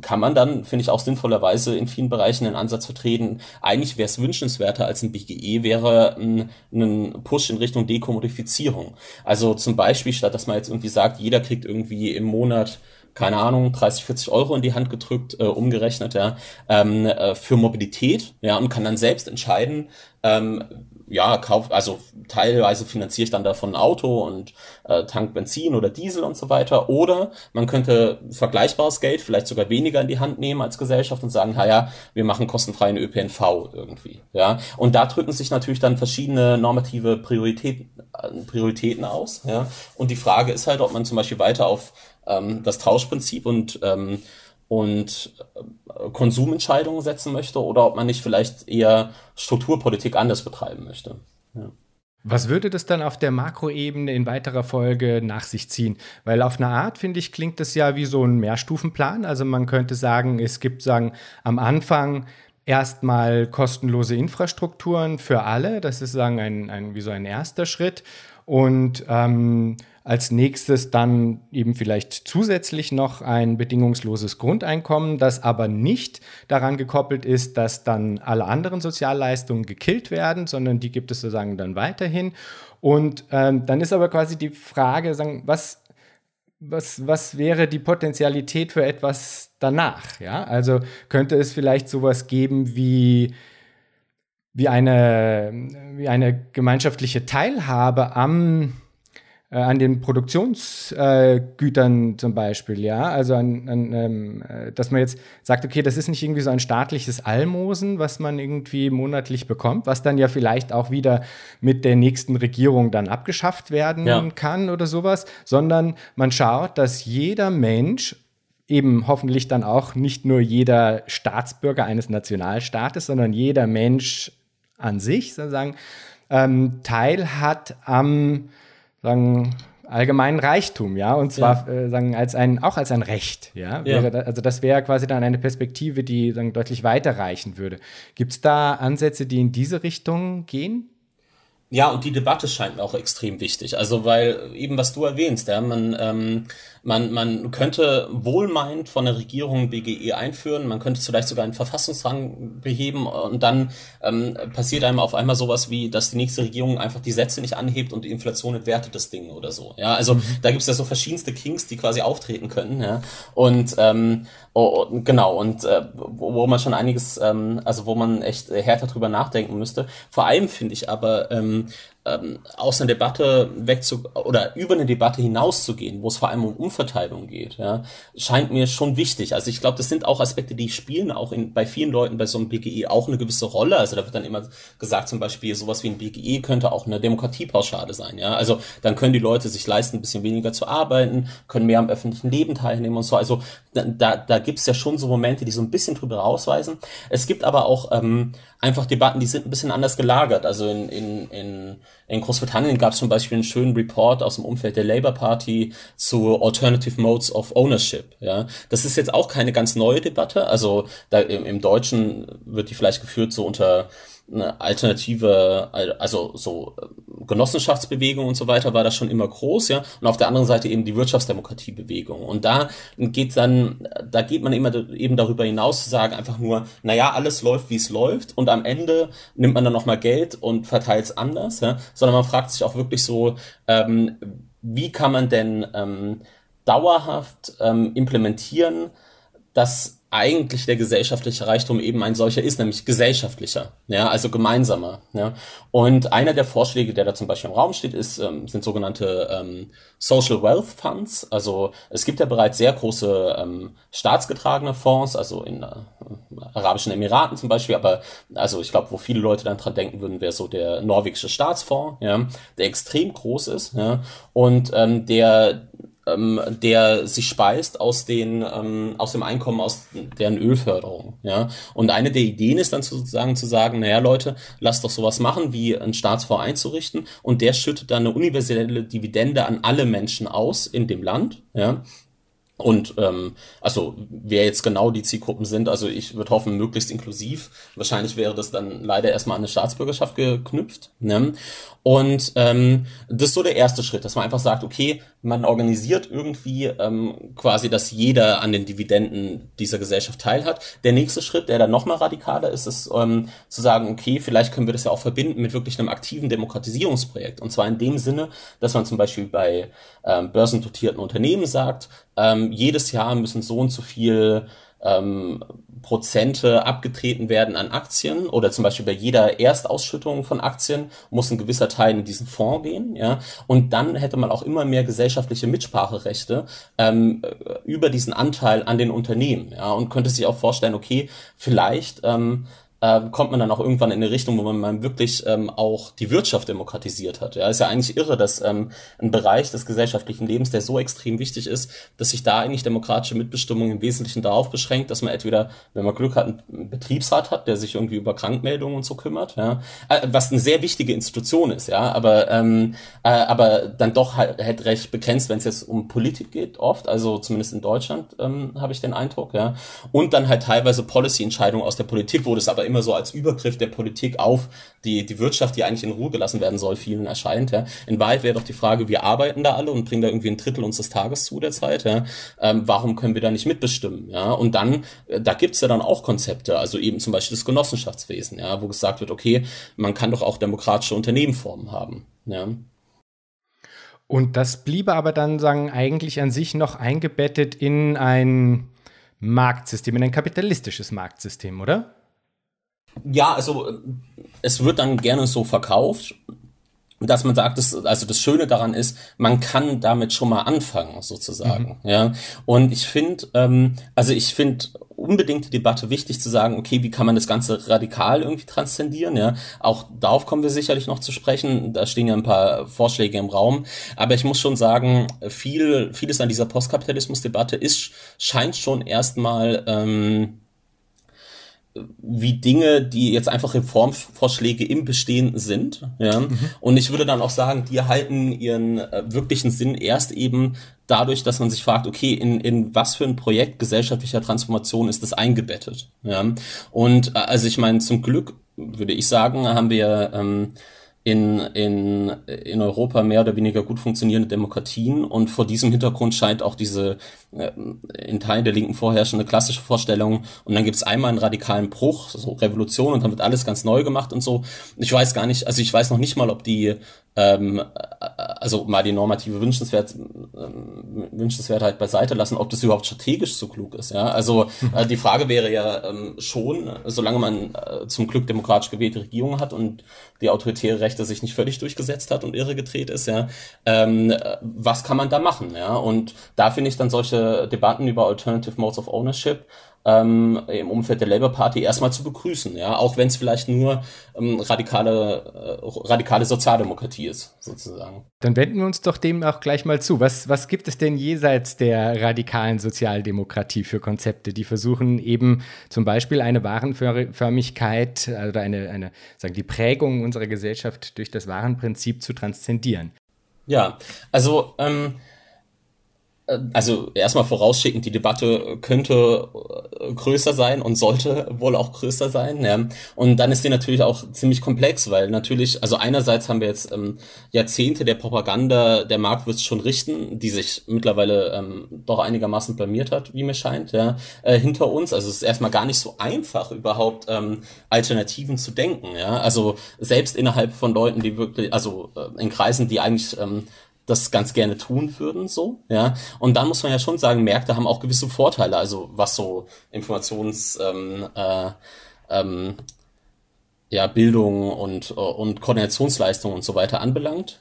kann man dann, finde ich auch sinnvollerweise in vielen Bereichen den Ansatz vertreten. Eigentlich wäre es wünschenswerter als ein BGE wäre ein, ein Push in Richtung Dekommodifizierung. Also zum Beispiel statt dass man jetzt irgendwie sagt, jeder kriegt irgendwie im Monat keine Ahnung, 30, 40 Euro in die Hand gedrückt, äh, umgerechnet, ja, ähm, äh, für Mobilität, ja, und kann dann selbst entscheiden, ähm, ja, kauf, also teilweise finanziere ich dann davon ein Auto und äh, Tank Benzin oder Diesel und so weiter. Oder man könnte vergleichbares Geld, vielleicht sogar weniger in die Hand nehmen als Gesellschaft und sagen, ja, wir machen kostenfreien ÖPNV irgendwie. Ja. Und da drücken sich natürlich dann verschiedene normative Prioritäten, äh, Prioritäten aus. Ja. Und die Frage ist halt, ob man zum Beispiel weiter auf ähm, das Tauschprinzip und ähm, und äh, Konsumentscheidungen setzen möchte oder ob man nicht vielleicht eher Strukturpolitik anders betreiben möchte. Ja. Was würde das dann auf der Makroebene in weiterer Folge nach sich ziehen? Weil auf eine Art, finde ich, klingt das ja wie so ein Mehrstufenplan. Also man könnte sagen, es gibt sagen am Anfang erstmal kostenlose Infrastrukturen für alle. Das ist sagen ein, ein wie so ein erster Schritt. Und ähm, als nächstes dann eben vielleicht zusätzlich noch ein bedingungsloses Grundeinkommen, das aber nicht daran gekoppelt ist, dass dann alle anderen Sozialleistungen gekillt werden, sondern die gibt es sozusagen dann weiterhin. Und ähm, dann ist aber quasi die Frage, sagen, was, was, was wäre die Potenzialität für etwas danach? Ja? Also könnte es vielleicht sowas geben wie wie eine, wie eine gemeinschaftliche Teilhabe am äh, an den Produktionsgütern äh, zum Beispiel, ja, also an, an ähm, äh, dass man jetzt sagt, okay, das ist nicht irgendwie so ein staatliches Almosen, was man irgendwie monatlich bekommt, was dann ja vielleicht auch wieder mit der nächsten Regierung dann abgeschafft werden ja. kann oder sowas, sondern man schaut, dass jeder Mensch eben hoffentlich dann auch nicht nur jeder Staatsbürger eines Nationalstaates, sondern jeder Mensch an sich sozusagen ähm, Teil hat am sagen, allgemeinen Reichtum, ja, und zwar ja. äh, sagen als ein auch als ein Recht, ja, ja. Da, also das wäre quasi dann eine Perspektive, die sagen, deutlich weiter reichen würde. Gibt es da Ansätze, die in diese Richtung gehen? Ja, und die Debatte scheint mir auch extrem wichtig. Also, weil eben was du erwähnst, ja, man, ähm, man, man könnte wohlmeint von der Regierung BGE einführen, man könnte vielleicht sogar einen Verfassungsrang beheben und dann ähm, passiert einem auf einmal sowas wie, dass die nächste Regierung einfach die Sätze nicht anhebt und die Inflation entwertet das Ding oder so. Ja, also mhm. da gibt's ja so verschiedenste Kings, die quasi auftreten können, ja. Und ähm, oh, oh, genau, und äh, wo, wo man schon einiges, ähm, also wo man echt härter drüber nachdenken müsste. Vor allem finde ich aber, ähm, ähm, aus einer Debatte wegzu oder über eine Debatte hinauszugehen, wo es vor allem um Umverteilung geht, ja, scheint mir schon wichtig. Also ich glaube, das sind auch Aspekte, die spielen auch in, bei vielen Leuten bei so einem BGE auch eine gewisse Rolle. Also da wird dann immer gesagt, zum Beispiel sowas wie ein BGE könnte auch eine Demokratiepauschale sein, ja. Also dann können die Leute sich leisten, ein bisschen weniger zu arbeiten, können mehr am öffentlichen Leben teilnehmen und so. Also da, da gibt's ja schon so Momente, die so ein bisschen drüber rausweisen. Es gibt aber auch ähm, einfach Debatten, die sind ein bisschen anders gelagert. Also in, in, in, in Großbritannien gab es zum Beispiel einen schönen Report aus dem Umfeld der Labour Party zu Alternative Modes of Ownership. Ja, das ist jetzt auch keine ganz neue Debatte. Also da im, im Deutschen wird die vielleicht geführt so unter eine alternative, also so äh, Genossenschaftsbewegung und so weiter war das schon immer groß, ja. Und auf der anderen Seite eben die Wirtschaftsdemokratiebewegung. Und da geht dann, da geht man immer eben darüber hinaus zu sagen, einfach nur, naja, alles läuft, wie es läuft, und am Ende nimmt man dann nochmal Geld und verteilt es anders, ja. Sondern man fragt sich auch wirklich so, ähm, wie kann man denn ähm, dauerhaft ähm, implementieren, dass eigentlich der gesellschaftliche Reichtum eben ein solcher ist, nämlich gesellschaftlicher, ja, also gemeinsamer. Ja. Und einer der Vorschläge, der da zum Beispiel im Raum steht, ist, ähm, sind sogenannte ähm, Social Wealth Funds. Also es gibt ja bereits sehr große ähm, staatsgetragene Fonds, also in äh, Arabischen Emiraten zum Beispiel, aber also ich glaube, wo viele Leute dann dran denken würden, wäre so der norwegische Staatsfonds, ja, der extrem groß ist, ja, und ähm, der ähm, der sich speist aus den ähm, aus dem Einkommen aus deren Ölförderung. Ja, und eine der Ideen ist dann sozusagen zu sagen, naja Leute, lasst doch sowas machen, wie einen Staatsfonds einzurichten, und der schüttet dann eine universelle Dividende an alle Menschen aus in dem Land. Ja, Und ähm, also wer jetzt genau die Zielgruppen sind, also ich würde hoffen, möglichst inklusiv. Wahrscheinlich wäre das dann leider erstmal an eine Staatsbürgerschaft geknüpft. Ne? Und ähm, das ist so der erste Schritt, dass man einfach sagt, okay, man organisiert irgendwie ähm, quasi, dass jeder an den Dividenden dieser Gesellschaft teilhat. Der nächste Schritt, der dann nochmal radikaler ist, ist ähm, zu sagen, okay, vielleicht können wir das ja auch verbinden mit wirklich einem aktiven Demokratisierungsprojekt. Und zwar in dem Sinne, dass man zum Beispiel bei ähm, börsendotierten Unternehmen sagt, ähm, jedes Jahr müssen so und so viel ähm, Prozente abgetreten werden an Aktien oder zum Beispiel bei jeder Erstausschüttung von Aktien muss ein gewisser Teil in diesen Fonds gehen, ja, und dann hätte man auch immer mehr gesellschaftliche Mitspracherechte ähm, über diesen Anteil an den Unternehmen, ja, und könnte sich auch vorstellen, okay, vielleicht ähm, äh, kommt man dann auch irgendwann in eine Richtung, wo man mal wirklich ähm, auch die Wirtschaft demokratisiert hat. Ja, ist ja eigentlich irre, dass ähm, ein Bereich des gesellschaftlichen Lebens, der so extrem wichtig ist, dass sich da eigentlich demokratische Mitbestimmung im Wesentlichen darauf beschränkt, dass man entweder, wenn man Glück hat, einen Betriebsrat hat, der sich irgendwie über Krankmeldungen und so kümmert, ja, äh, was eine sehr wichtige Institution ist, ja, aber ähm, äh, aber dann doch halt, halt recht begrenzt, wenn es jetzt um Politik geht, oft, also zumindest in Deutschland ähm, habe ich den Eindruck, ja, und dann halt teilweise Policy-Entscheidungen aus der Politik, wo das aber immer so als Übergriff der Politik auf die, die Wirtschaft, die eigentlich in Ruhe gelassen werden soll, vielen erscheint. Ja. In Wahrheit wäre doch die Frage, wir arbeiten da alle und bringen da irgendwie ein Drittel unseres Tages zu der Zeit. Ja. Ähm, warum können wir da nicht mitbestimmen? Ja. Und dann, äh, da gibt's ja dann auch Konzepte, also eben zum Beispiel das Genossenschaftswesen, ja, wo gesagt wird, okay, man kann doch auch demokratische Unternehmenformen haben. Ja. Und das bliebe aber dann, sagen, eigentlich an sich noch eingebettet in ein Marktsystem, in ein kapitalistisches Marktsystem, oder? Ja, also es wird dann gerne so verkauft, dass man sagt, dass, also das Schöne daran ist, man kann damit schon mal anfangen, sozusagen. Mhm. Ja. Und ich finde, ähm, also ich finde unbedingt die Debatte wichtig zu sagen, okay, wie kann man das Ganze radikal irgendwie transzendieren, ja. Auch darauf kommen wir sicherlich noch zu sprechen. Da stehen ja ein paar Vorschläge im Raum. Aber ich muss schon sagen, viel, vieles an dieser Postkapitalismus-Debatte ist, scheint schon erstmal, ähm, wie Dinge, die jetzt einfach Reformvorschläge im Bestehenden sind. Ja? Mhm. Und ich würde dann auch sagen, die erhalten ihren äh, wirklichen Sinn erst eben dadurch, dass man sich fragt, okay, in, in was für ein Projekt gesellschaftlicher Transformation ist das eingebettet? Ja? Und äh, also ich meine, zum Glück würde ich sagen, haben wir ähm, in, in, in Europa mehr oder weniger gut funktionierende Demokratien und vor diesem Hintergrund scheint auch diese äh, in Teilen der Linken vorherrschende klassische Vorstellung und dann gibt es einmal einen radikalen Bruch, so Revolution und dann wird alles ganz neu gemacht und so. Ich weiß gar nicht, also ich weiß noch nicht mal, ob die ähm, also mal die normative Wünschenswert, ähm, Wünschenswertheit beiseite lassen, ob das überhaupt strategisch so klug ist. Ja, also äh, die Frage wäre ja ähm, schon, solange man äh, zum Glück demokratisch gewählte Regierung hat und die autoritäre Rechte sich nicht völlig durchgesetzt hat und irregedreht ist, ja, ähm, was kann man da machen? Ja, und da finde ich dann solche Debatten über Alternative Modes of Ownership ähm, im Umfeld der Labour Party erstmal zu begrüßen, ja, auch wenn es vielleicht nur ähm, radikale, äh, radikale Sozialdemokratie ist, sozusagen. Dann wenden wir uns doch dem auch gleich mal zu. Was, was gibt es denn jenseits der radikalen Sozialdemokratie für Konzepte, die versuchen eben zum Beispiel eine Warenförmigkeit oder eine, eine sagen die Prägung unserer Gesellschaft durch das Warenprinzip zu transzendieren? Ja, also ähm, also erstmal vorausschickend, die Debatte könnte äh, größer sein und sollte wohl auch größer sein. Ja. Und dann ist die natürlich auch ziemlich komplex, weil natürlich, also einerseits haben wir jetzt ähm, Jahrzehnte der Propaganda, der Markt wird schon richten, die sich mittlerweile ähm, doch einigermaßen blamiert hat, wie mir scheint, ja, äh, hinter uns. Also es ist erstmal gar nicht so einfach, überhaupt ähm, Alternativen zu denken. Ja. Also selbst innerhalb von Leuten, die wirklich, also äh, in Kreisen, die eigentlich ähm, das ganz gerne tun würden, so, ja. Und dann muss man ja schon sagen, Märkte haben auch gewisse Vorteile, also was so Informations, ähm, äh, ähm, ja, Bildung und, und Koordinationsleistung und so weiter anbelangt.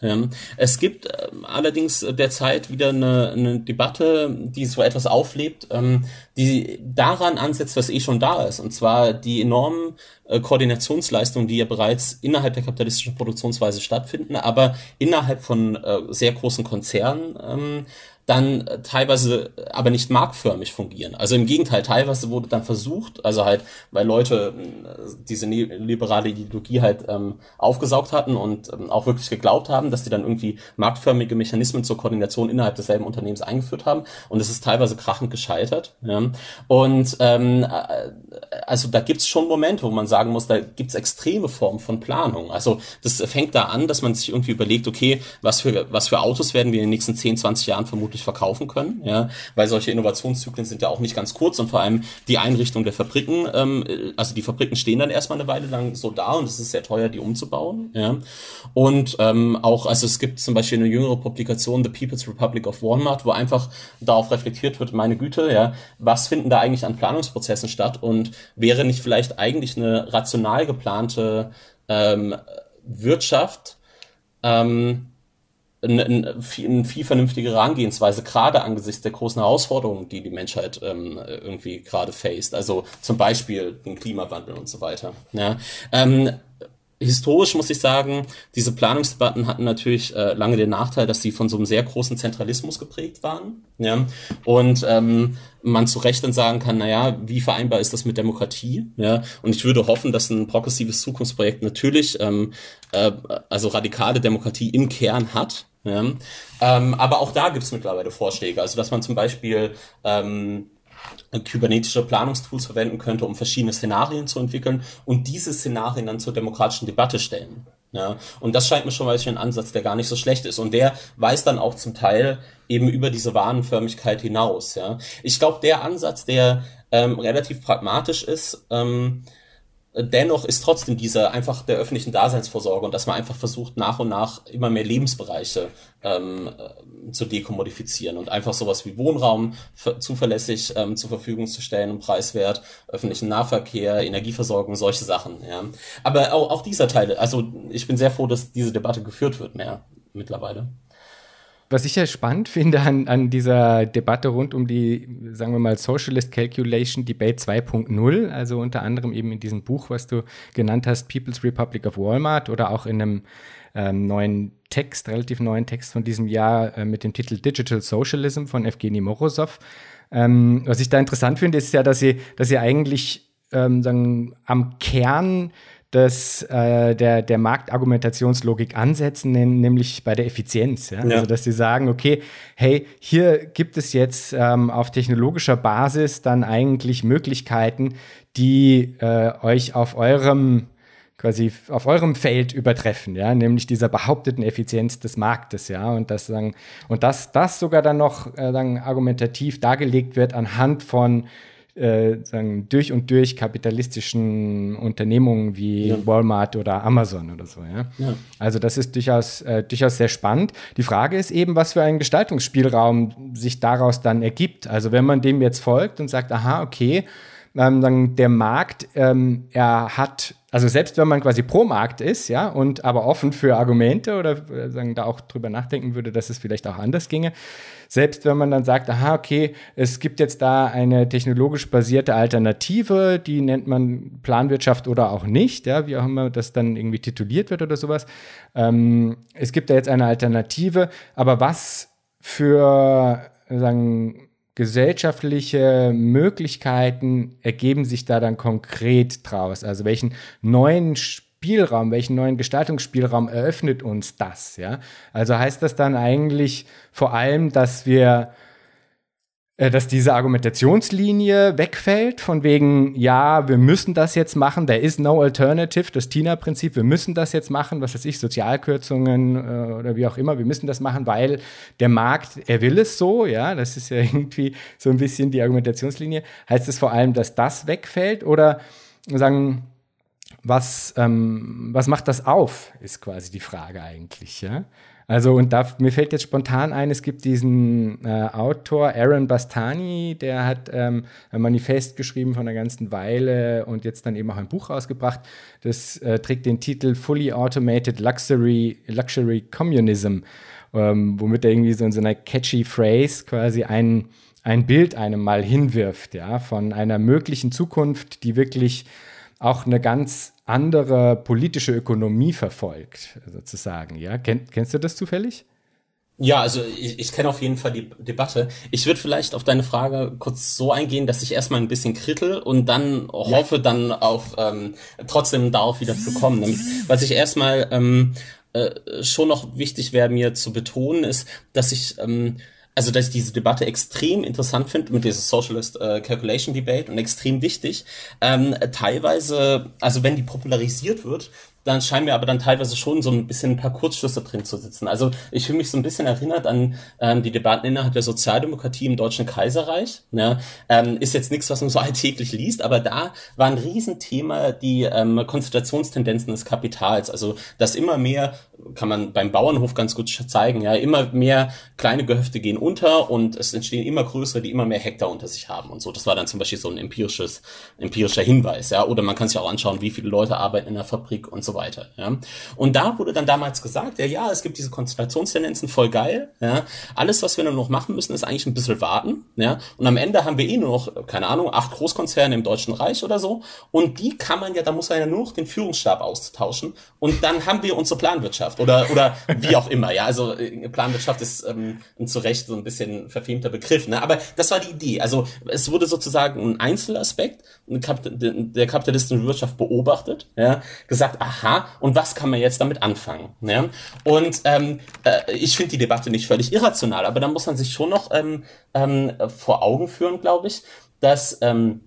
Es gibt äh, allerdings derzeit wieder eine, eine Debatte, die so etwas auflebt, ähm, die daran ansetzt, was eh schon da ist. Und zwar die enormen äh, Koordinationsleistungen, die ja bereits innerhalb der kapitalistischen Produktionsweise stattfinden, aber innerhalb von äh, sehr großen Konzernen ähm, dann äh, teilweise aber nicht marktförmig fungieren. Also im Gegenteil, teilweise wurde dann versucht, also halt, weil Leute äh, diese liberale Ideologie halt ähm, aufgesaugt hatten und ähm, auch wirklich geglaubt haben, dass die dann irgendwie marktförmige Mechanismen zur Koordination innerhalb desselben Unternehmens eingeführt haben. Und es ist teilweise krachend gescheitert. Ja. Und ähm, äh, also da gibt's schon Momente, wo man sagen muss, da gibt's extreme Formen von Planung. Also das fängt da an, dass man sich irgendwie überlegt, okay, was für, was für Autos werden wir in den nächsten 10, 20 Jahren vermutlich verkaufen können, ja, weil solche Innovationszyklen sind ja auch nicht ganz kurz und vor allem die Einrichtung der Fabriken, ähm, also die Fabriken stehen dann erstmal eine Weile lang so da und es ist sehr teuer, die umzubauen, ja. Und ähm, auch, also es gibt zum Beispiel eine jüngere Publikation, The People's Republic of Walmart, wo einfach darauf reflektiert wird, meine Güte, ja, was finden da eigentlich an Planungsprozessen statt und wäre nicht vielleicht eigentlich eine rational geplante ähm, Wirtschaft ähm, eine, eine, viel, vernünftige Herangehensweise, gerade angesichts der großen Herausforderungen, die die Menschheit ähm, irgendwie gerade faced. Also zum Beispiel den Klimawandel und so weiter. Ja. Ähm, historisch muss ich sagen, diese Planungsdebatten hatten natürlich äh, lange den Nachteil, dass sie von so einem sehr großen Zentralismus geprägt waren. Ja? Und ähm, man zu Recht dann sagen kann, naja, wie vereinbar ist das mit Demokratie? Ja? Und ich würde hoffen, dass ein progressives Zukunftsprojekt natürlich ähm, äh, also radikale Demokratie im Kern hat. Ja? Ähm, aber auch da gibt es mittlerweile Vorschläge. Also dass man zum Beispiel ähm, kybernetische Planungstools verwenden könnte, um verschiedene Szenarien zu entwickeln und diese Szenarien dann zur demokratischen Debatte stellen. Ja, und das scheint mir schon mal ein Ansatz, der gar nicht so schlecht ist. Und der weist dann auch zum Teil eben über diese Warenförmigkeit hinaus. Ja, ich glaube, der Ansatz, der ähm, relativ pragmatisch ist, ähm, dennoch ist trotzdem diese einfach der öffentlichen Daseinsvorsorge und dass man einfach versucht, nach und nach immer mehr Lebensbereiche ähm, äh, zu dekommodifizieren und einfach sowas wie Wohnraum zuverlässig ähm, zur Verfügung zu stellen und preiswert, öffentlichen Nahverkehr, Energieversorgung, solche Sachen. Ja. Aber auch, auch dieser Teil, also ich bin sehr froh, dass diese Debatte geführt wird mehr mittlerweile. Was ich ja spannend finde an, an dieser Debatte rund um die, sagen wir mal, Socialist Calculation Debate 2.0, also unter anderem eben in diesem Buch, was du genannt hast, People's Republic of Walmart oder auch in einem ähm, neuen Text, relativ neuen Text von diesem Jahr äh, mit dem Titel Digital Socialism von Evgeny Morozov. Ähm, was ich da interessant finde, ist ja, dass sie, dass sie eigentlich ähm, sagen, am Kern des, äh, der, der Marktargumentationslogik ansetzen, nämlich bei der Effizienz. Ja? ja? Also, dass sie sagen, okay, hey, hier gibt es jetzt ähm, auf technologischer Basis dann eigentlich Möglichkeiten, die äh, euch auf eurem quasi auf eurem Feld übertreffen, ja, nämlich dieser behaupteten Effizienz des Marktes, ja, und das sagen, und dass das sogar dann noch äh, sagen, argumentativ dargelegt wird anhand von äh, sagen, durch und durch kapitalistischen Unternehmungen wie ja. Walmart oder Amazon oder so. Ja? ja. Also das ist durchaus, äh, durchaus sehr spannend. Die Frage ist eben, was für ein Gestaltungsspielraum sich daraus dann ergibt. Also wenn man dem jetzt folgt und sagt, aha, okay, ähm, dann der Markt, ähm, er hat, also selbst wenn man quasi pro Markt ist, ja, und aber offen für Argumente oder äh, sagen, da auch drüber nachdenken würde, dass es vielleicht auch anders ginge, selbst wenn man dann sagt, aha, okay, es gibt jetzt da eine technologisch basierte Alternative, die nennt man Planwirtschaft oder auch nicht, ja, wie auch immer das dann irgendwie tituliert wird oder sowas. Ähm, es gibt da jetzt eine Alternative, aber was für sagen, gesellschaftliche Möglichkeiten ergeben sich da dann konkret draus? Also welchen neuen Spielraum, welchen neuen Gestaltungsspielraum eröffnet uns das? Ja? Also heißt das dann eigentlich vor allem, dass wir dass diese Argumentationslinie wegfällt, von wegen, ja, wir müssen das jetzt machen, there is no alternative, das TINA-Prinzip, wir müssen das jetzt machen, was weiß ich, Sozialkürzungen äh, oder wie auch immer, wir müssen das machen, weil der Markt, er will es so, ja, das ist ja irgendwie so ein bisschen die Argumentationslinie. Heißt es vor allem, dass das wegfällt oder sagen, was, ähm, was macht das auf, ist quasi die Frage eigentlich, ja. Also, und da, mir fällt jetzt spontan ein, es gibt diesen äh, Autor Aaron Bastani, der hat ähm, ein Manifest geschrieben von einer ganzen Weile und jetzt dann eben auch ein Buch rausgebracht. Das äh, trägt den Titel Fully Automated Luxury, Luxury Communism, ähm, womit er irgendwie so in so einer catchy Phrase quasi ein, ein Bild einem mal hinwirft, ja, von einer möglichen Zukunft, die wirklich auch eine ganz andere politische Ökonomie verfolgt, sozusagen. Ja? Kenn, kennst du das zufällig? Ja, also ich, ich kenne auf jeden Fall die Debatte. Ich würde vielleicht auf deine Frage kurz so eingehen, dass ich erstmal ein bisschen krittel und dann hoffe, ja. dann auf ähm, trotzdem darauf wieder zu kommen. Nämlich, was ich erstmal ähm, äh, schon noch wichtig wäre, mir zu betonen, ist, dass ich ähm, also dass ich diese Debatte extrem interessant finde mit dieser Socialist äh, Calculation Debate und extrem wichtig. Ähm, teilweise, also wenn die popularisiert wird, dann scheinen mir aber dann teilweise schon so ein bisschen ein paar Kurzschlüsse drin zu sitzen. Also ich fühle mich so ein bisschen erinnert an ähm, die Debatten innerhalb der Sozialdemokratie im Deutschen Kaiserreich. Ne? Ähm, ist jetzt nichts, was man so alltäglich liest, aber da war ein Riesenthema die ähm, Konzentrationstendenzen des Kapitals. Also dass immer mehr, kann man beim Bauernhof ganz gut zeigen, ja, immer mehr kleine Gehöfte gehen unter und es entstehen immer größere, die immer mehr Hektar unter sich haben und so. Das war dann zum Beispiel so ein empirisches, empirischer Hinweis, ja. Oder man kann sich auch anschauen, wie viele Leute arbeiten in der Fabrik und so weiter. Ja? Und da wurde dann damals gesagt, ja, ja, es gibt diese Konzentrationstendenzen, voll geil. Ja? Alles, was wir nur noch machen müssen, ist eigentlich ein bisschen warten. Ja? Und am Ende haben wir eh nur noch, keine Ahnung, acht Großkonzerne im Deutschen Reich oder so. Und die kann man ja, da muss man ja nur noch den Führungsstab austauschen. Und dann haben wir unsere Planwirtschaft oder, oder wie auch immer. Ja, also äh, Planwirtschaft ist ähm, zu Recht so ein bisschen verfemter Begriff. Ne? Aber das war die Idee. Also es wurde sozusagen ein Einzelaspekt der kapitalistischen Wirtschaft beobachtet, ja, gesagt, aha, und was kann man jetzt damit anfangen? Ja? Und ähm, äh, ich finde die Debatte nicht völlig irrational, aber da muss man sich schon noch ähm, ähm, vor Augen führen, glaube ich, dass ähm,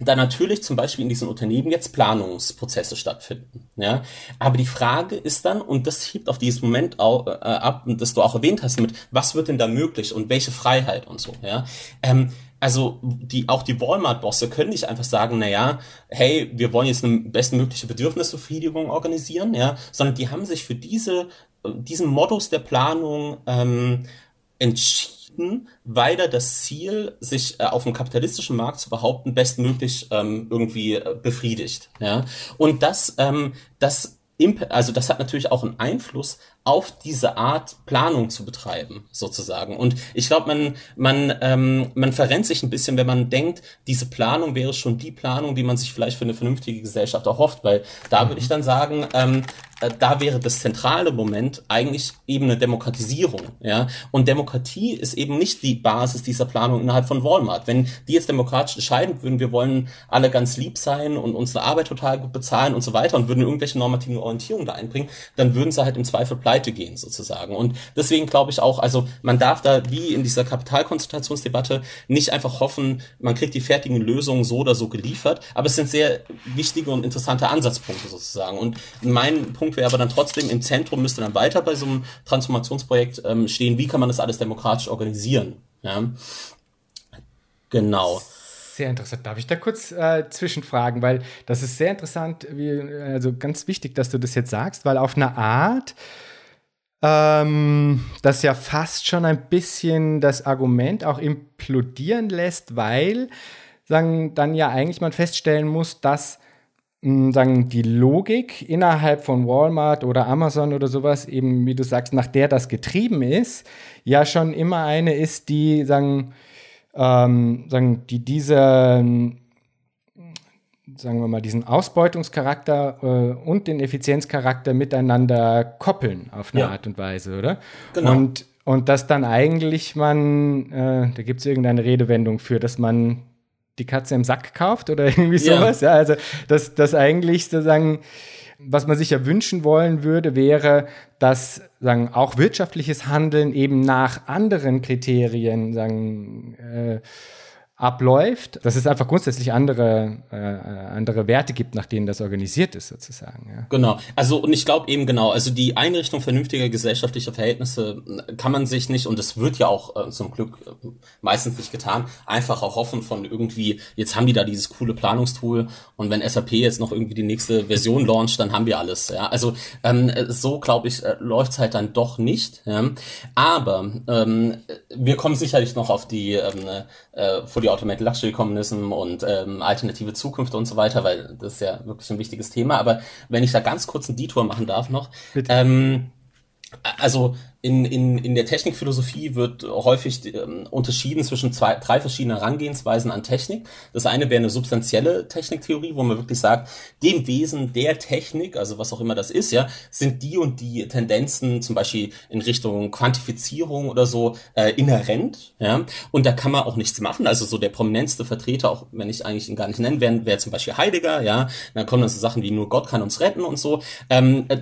da natürlich zum Beispiel in diesen Unternehmen jetzt Planungsprozesse stattfinden. Ja? Aber die Frage ist dann, und das hebt auf dieses Moment auch, äh, ab, das du auch erwähnt hast, mit was wird denn da möglich und welche Freiheit und so. Ja? Ähm, also die, auch die Walmart-Bosse können nicht einfach sagen, na ja, hey, wir wollen jetzt eine bestmögliche Bedürfnisbefriedigung organisieren, ja, sondern die haben sich für diese, diesen Modus der Planung ähm, entschieden, weil da das Ziel, sich äh, auf dem kapitalistischen Markt zu behaupten, bestmöglich ähm, irgendwie äh, befriedigt. Ja? Und das, ähm, das also das hat natürlich auch einen Einfluss auf diese Art Planung zu betreiben, sozusagen. Und ich glaube, man, man, ähm, man verrennt sich ein bisschen, wenn man denkt, diese Planung wäre schon die Planung, die man sich vielleicht für eine vernünftige Gesellschaft erhofft, weil da mhm. würde ich dann sagen, ähm, äh, da wäre das zentrale Moment eigentlich eben eine Demokratisierung, ja. Und Demokratie ist eben nicht die Basis dieser Planung innerhalb von Walmart. Wenn die jetzt demokratisch entscheiden würden, wir wollen alle ganz lieb sein und unsere Arbeit total gut bezahlen und so weiter und würden irgendwelche normativen Orientierungen da einbringen, dann würden sie halt im Zweifel pleite gehen sozusagen. Und deswegen glaube ich auch, also man darf da wie in dieser Kapitalkonzentrationsdebatte nicht einfach hoffen, man kriegt die fertigen Lösungen so oder so geliefert, aber es sind sehr wichtige und interessante Ansatzpunkte sozusagen. Und mein Punkt Punkt wäre aber dann trotzdem im Zentrum müsste dann weiter bei so einem Transformationsprojekt ähm, stehen, wie kann man das alles demokratisch organisieren. Ja? Genau. Sehr interessant. Darf ich da kurz äh, zwischenfragen, weil das ist sehr interessant, wie, also ganz wichtig, dass du das jetzt sagst, weil auf eine Art ähm, das ja fast schon ein bisschen das Argument auch implodieren lässt, weil sagen, dann ja eigentlich man feststellen muss, dass sagen, die Logik innerhalb von Walmart oder Amazon oder sowas, eben wie du sagst, nach der das getrieben ist, ja schon immer eine ist, die sagen, ähm, sagen die diese, sagen wir mal, diesen Ausbeutungscharakter äh, und den Effizienzcharakter miteinander koppeln auf eine ja. Art und Weise, oder? Genau. Und, und dass dann eigentlich man, äh, da gibt es irgendeine Redewendung für, dass man die Katze im Sack kauft oder irgendwie sowas. Ja, ja also das, das eigentlich sozusagen, was man sich ja wünschen wollen würde, wäre, dass sagen, auch wirtschaftliches Handeln eben nach anderen Kriterien sagen, äh, abläuft, dass es einfach grundsätzlich andere, äh, andere Werte gibt, nach denen das organisiert ist, sozusagen. Ja. Genau. Also, und ich glaube eben genau, also die Einrichtung vernünftiger gesellschaftlicher Verhältnisse kann man sich nicht, und es wird ja auch äh, zum Glück äh, meistens nicht getan, einfach erhoffen von irgendwie, jetzt haben die da dieses coole Planungstool und wenn SAP jetzt noch irgendwie die nächste Version launcht, dann haben wir alles. Ja. Also ähm, so, glaube ich, äh, läuft's halt dann doch nicht. Ja. Aber ähm, wir kommen sicherlich noch auf die ähm, äh, vor die die Automated Luxury Communism und ähm, alternative Zukunft und so weiter, weil das ist ja wirklich ein wichtiges Thema. Aber wenn ich da ganz kurz einen Detour machen darf noch, ähm, also in, in, in der Technikphilosophie wird häufig ähm, unterschieden zwischen zwei, drei verschiedenen Herangehensweisen an Technik. Das eine wäre eine substanzielle Techniktheorie, wo man wirklich sagt, dem Wesen der Technik, also was auch immer das ist, ja, sind die und die Tendenzen, zum Beispiel in Richtung Quantifizierung oder so, äh, inhärent, ja. Und da kann man auch nichts machen. Also so der prominenteste Vertreter, auch wenn ich eigentlich ihn gar nicht nennen werde, wäre zum Beispiel Heidegger, ja. Dann kommen dann so Sachen wie nur Gott kann uns retten und so. Ähm, äh,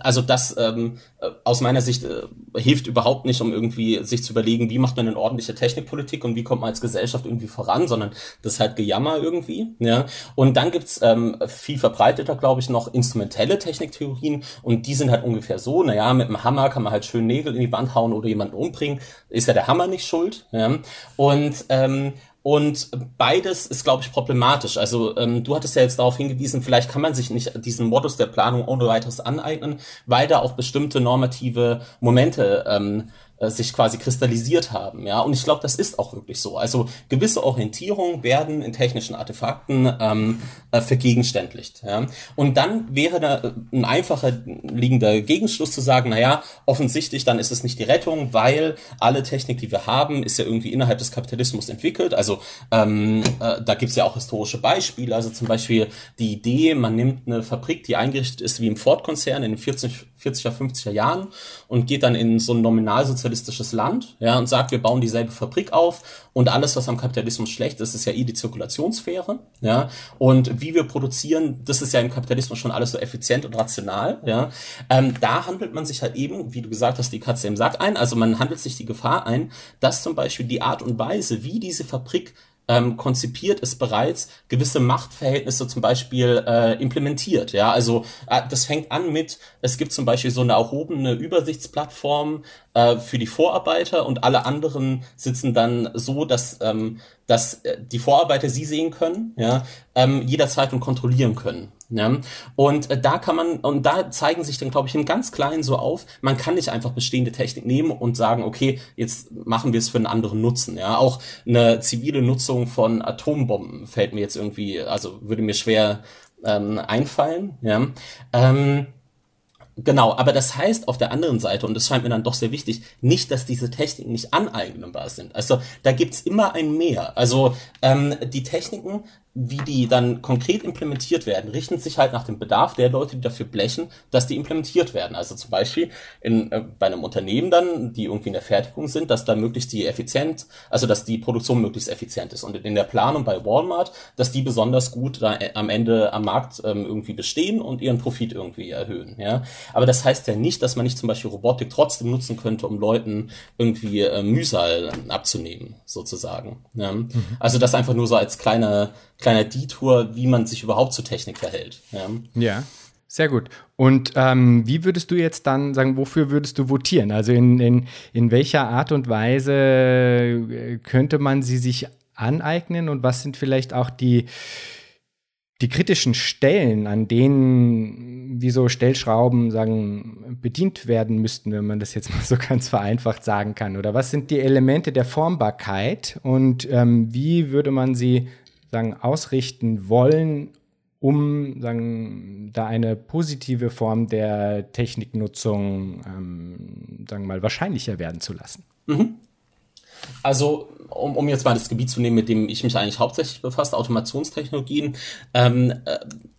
also das ähm, äh, aus meiner Sicht äh, hilft überhaupt nicht, um irgendwie sich zu überlegen, wie macht man eine ordentliche Technikpolitik und wie kommt man als Gesellschaft irgendwie voran, sondern das ist halt Gejammer irgendwie. Ja. Und dann gibt's ähm, viel verbreiteter, glaube ich, noch instrumentelle Techniktheorien und die sind halt ungefähr so, naja, mit dem Hammer kann man halt schön Nägel in die Wand hauen oder jemanden umbringen, ist ja der Hammer nicht schuld. Ja. Und ähm, und beides ist, glaube ich, problematisch. Also ähm, du hattest ja jetzt darauf hingewiesen, vielleicht kann man sich nicht diesen Modus der Planung ohne weiteres aneignen, weil da auch bestimmte normative Momente ähm, äh, sich quasi kristallisiert haben. Ja, und ich glaube, das ist auch wirklich so. Also gewisse Orientierungen werden in technischen Artefakten ähm, äh, vergegenständlicht. Ja? Und dann wäre da äh, ein einfacher liegender Gegenschluss zu sagen, naja, offensichtlich dann ist es nicht die Rettung, weil alle Technik, die wir haben, ist ja irgendwie innerhalb des Kapitalismus entwickelt. Also ähm, äh, da gibt's ja auch historische Beispiele. Also zum Beispiel die Idee, man nimmt eine Fabrik, die eingerichtet ist wie im Ford-Konzern in den 40, 40er, 50er Jahren und geht dann in so ein nominalsozialistisches Land ja, und sagt, wir bauen dieselbe Fabrik auf und alles, was am Kapitalismus schlecht ist, ist ja eh die Zirkulationssphäre. Ja, und wie wir produzieren, das ist ja im Kapitalismus schon alles so effizient und rational. Ja, ähm, da handelt man sich halt eben, wie du gesagt hast, die Katze im Sack ein. Also man handelt sich die Gefahr ein, dass zum Beispiel die Art und Weise, wie diese Fabrik ähm, konzipiert ist bereits, gewisse Machtverhältnisse zum Beispiel äh, implementiert. Ja, also äh, das fängt an mit, es gibt zum Beispiel so eine erhobene Übersichtsplattform äh, für die Vorarbeiter und alle anderen sitzen dann so, dass ähm, dass äh, die Vorarbeiter sie sehen können, ja, ähm, jederzeit und kontrollieren können. Ja? Und äh, da kann man, und da zeigen sich dann, glaube ich, im ganz Kleinen so auf, man kann nicht einfach bestehende Technik nehmen und sagen, okay, jetzt machen wir es für einen anderen Nutzen. Ja? Auch eine zivile Nutzung von Atombomben fällt mir jetzt irgendwie, also würde mir schwer ähm, einfallen. Ja? Ähm, Genau, aber das heißt auf der anderen Seite, und das scheint mir dann doch sehr wichtig, nicht, dass diese Techniken nicht aneignbar sind. Also da gibt's immer ein Mehr. Also ähm, die Techniken wie die dann konkret implementiert werden, richten sich halt nach dem Bedarf der Leute, die dafür blechen, dass die implementiert werden. Also zum Beispiel in, äh, bei einem Unternehmen dann, die irgendwie in der Fertigung sind, dass da möglichst die effizient, also dass die Produktion möglichst effizient ist. Und in der Planung bei Walmart, dass die besonders gut da äh, am Ende am Markt ähm, irgendwie bestehen und ihren Profit irgendwie erhöhen. Ja? Aber das heißt ja nicht, dass man nicht zum Beispiel Robotik trotzdem nutzen könnte, um Leuten irgendwie äh, Mühsal abzunehmen, sozusagen. Ja? Mhm. Also das einfach nur so als kleine kleiner Detour, wie man sich überhaupt zur Technik verhält. Ja, ja sehr gut. Und ähm, wie würdest du jetzt dann sagen, wofür würdest du votieren? Also in, in, in welcher Art und Weise äh, könnte man sie sich aneignen und was sind vielleicht auch die, die kritischen Stellen, an denen wie so Stellschrauben sagen, bedient werden müssten, wenn man das jetzt mal so ganz vereinfacht sagen kann? Oder was sind die Elemente der Formbarkeit und ähm, wie würde man sie sagen, ausrichten wollen, um sagen, da eine positive Form der Techniknutzung ähm, sagen mal wahrscheinlicher werden zu lassen. Mhm. Also, um, um jetzt mal das Gebiet zu nehmen, mit dem ich mich eigentlich hauptsächlich befasse, Automationstechnologien, ähm, äh,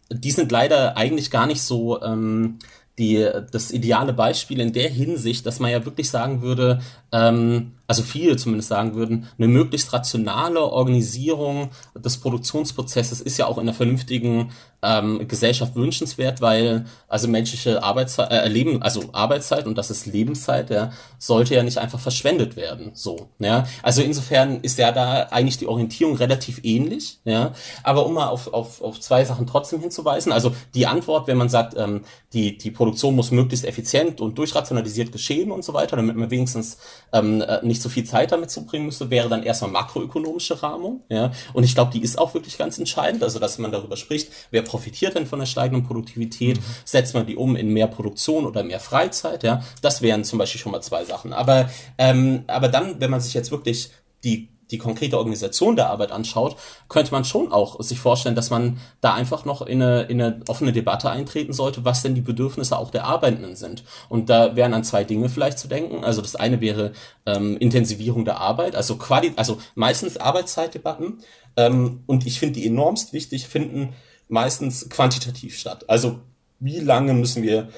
die sind leider eigentlich gar nicht so ähm, die, das ideale Beispiel in der Hinsicht, dass man ja wirklich sagen würde, ähm, also viele zumindest sagen würden, eine möglichst rationale Organisierung des Produktionsprozesses ist ja auch in einer vernünftigen ähm, Gesellschaft wünschenswert, weil also menschliche Arbeitszeit, äh, Leben, also Arbeitszeit und das ist Lebenszeit, ja, sollte ja nicht einfach verschwendet werden. So, ja. Also insofern ist ja da eigentlich die Orientierung relativ ähnlich, ja. Aber um mal auf, auf, auf zwei Sachen trotzdem hinzuweisen, also die Antwort, wenn man sagt, ähm, die, die Produktion muss möglichst effizient und durchrationalisiert geschehen und so weiter, damit man wenigstens ähm, äh, nicht so viel Zeit damit zubringen müsste, wäre dann erstmal makroökonomische Rahmung. Ja? Und ich glaube, die ist auch wirklich ganz entscheidend, also dass man darüber spricht, wer profitiert denn von der steigenden Produktivität, mhm. setzt man die um in mehr Produktion oder mehr Freizeit, ja, das wären zum Beispiel schon mal zwei Sachen. Aber, ähm, aber dann, wenn man sich jetzt wirklich die die konkrete Organisation der Arbeit anschaut, könnte man schon auch sich vorstellen, dass man da einfach noch in eine, in eine offene Debatte eintreten sollte, was denn die Bedürfnisse auch der Arbeitenden sind. Und da wären an zwei Dinge vielleicht zu denken. Also das eine wäre ähm, Intensivierung der Arbeit, also Quali also meistens Arbeitszeitdebatten. Ähm, und ich finde die enormst wichtig, finden meistens quantitativ statt. Also wie lange müssen wir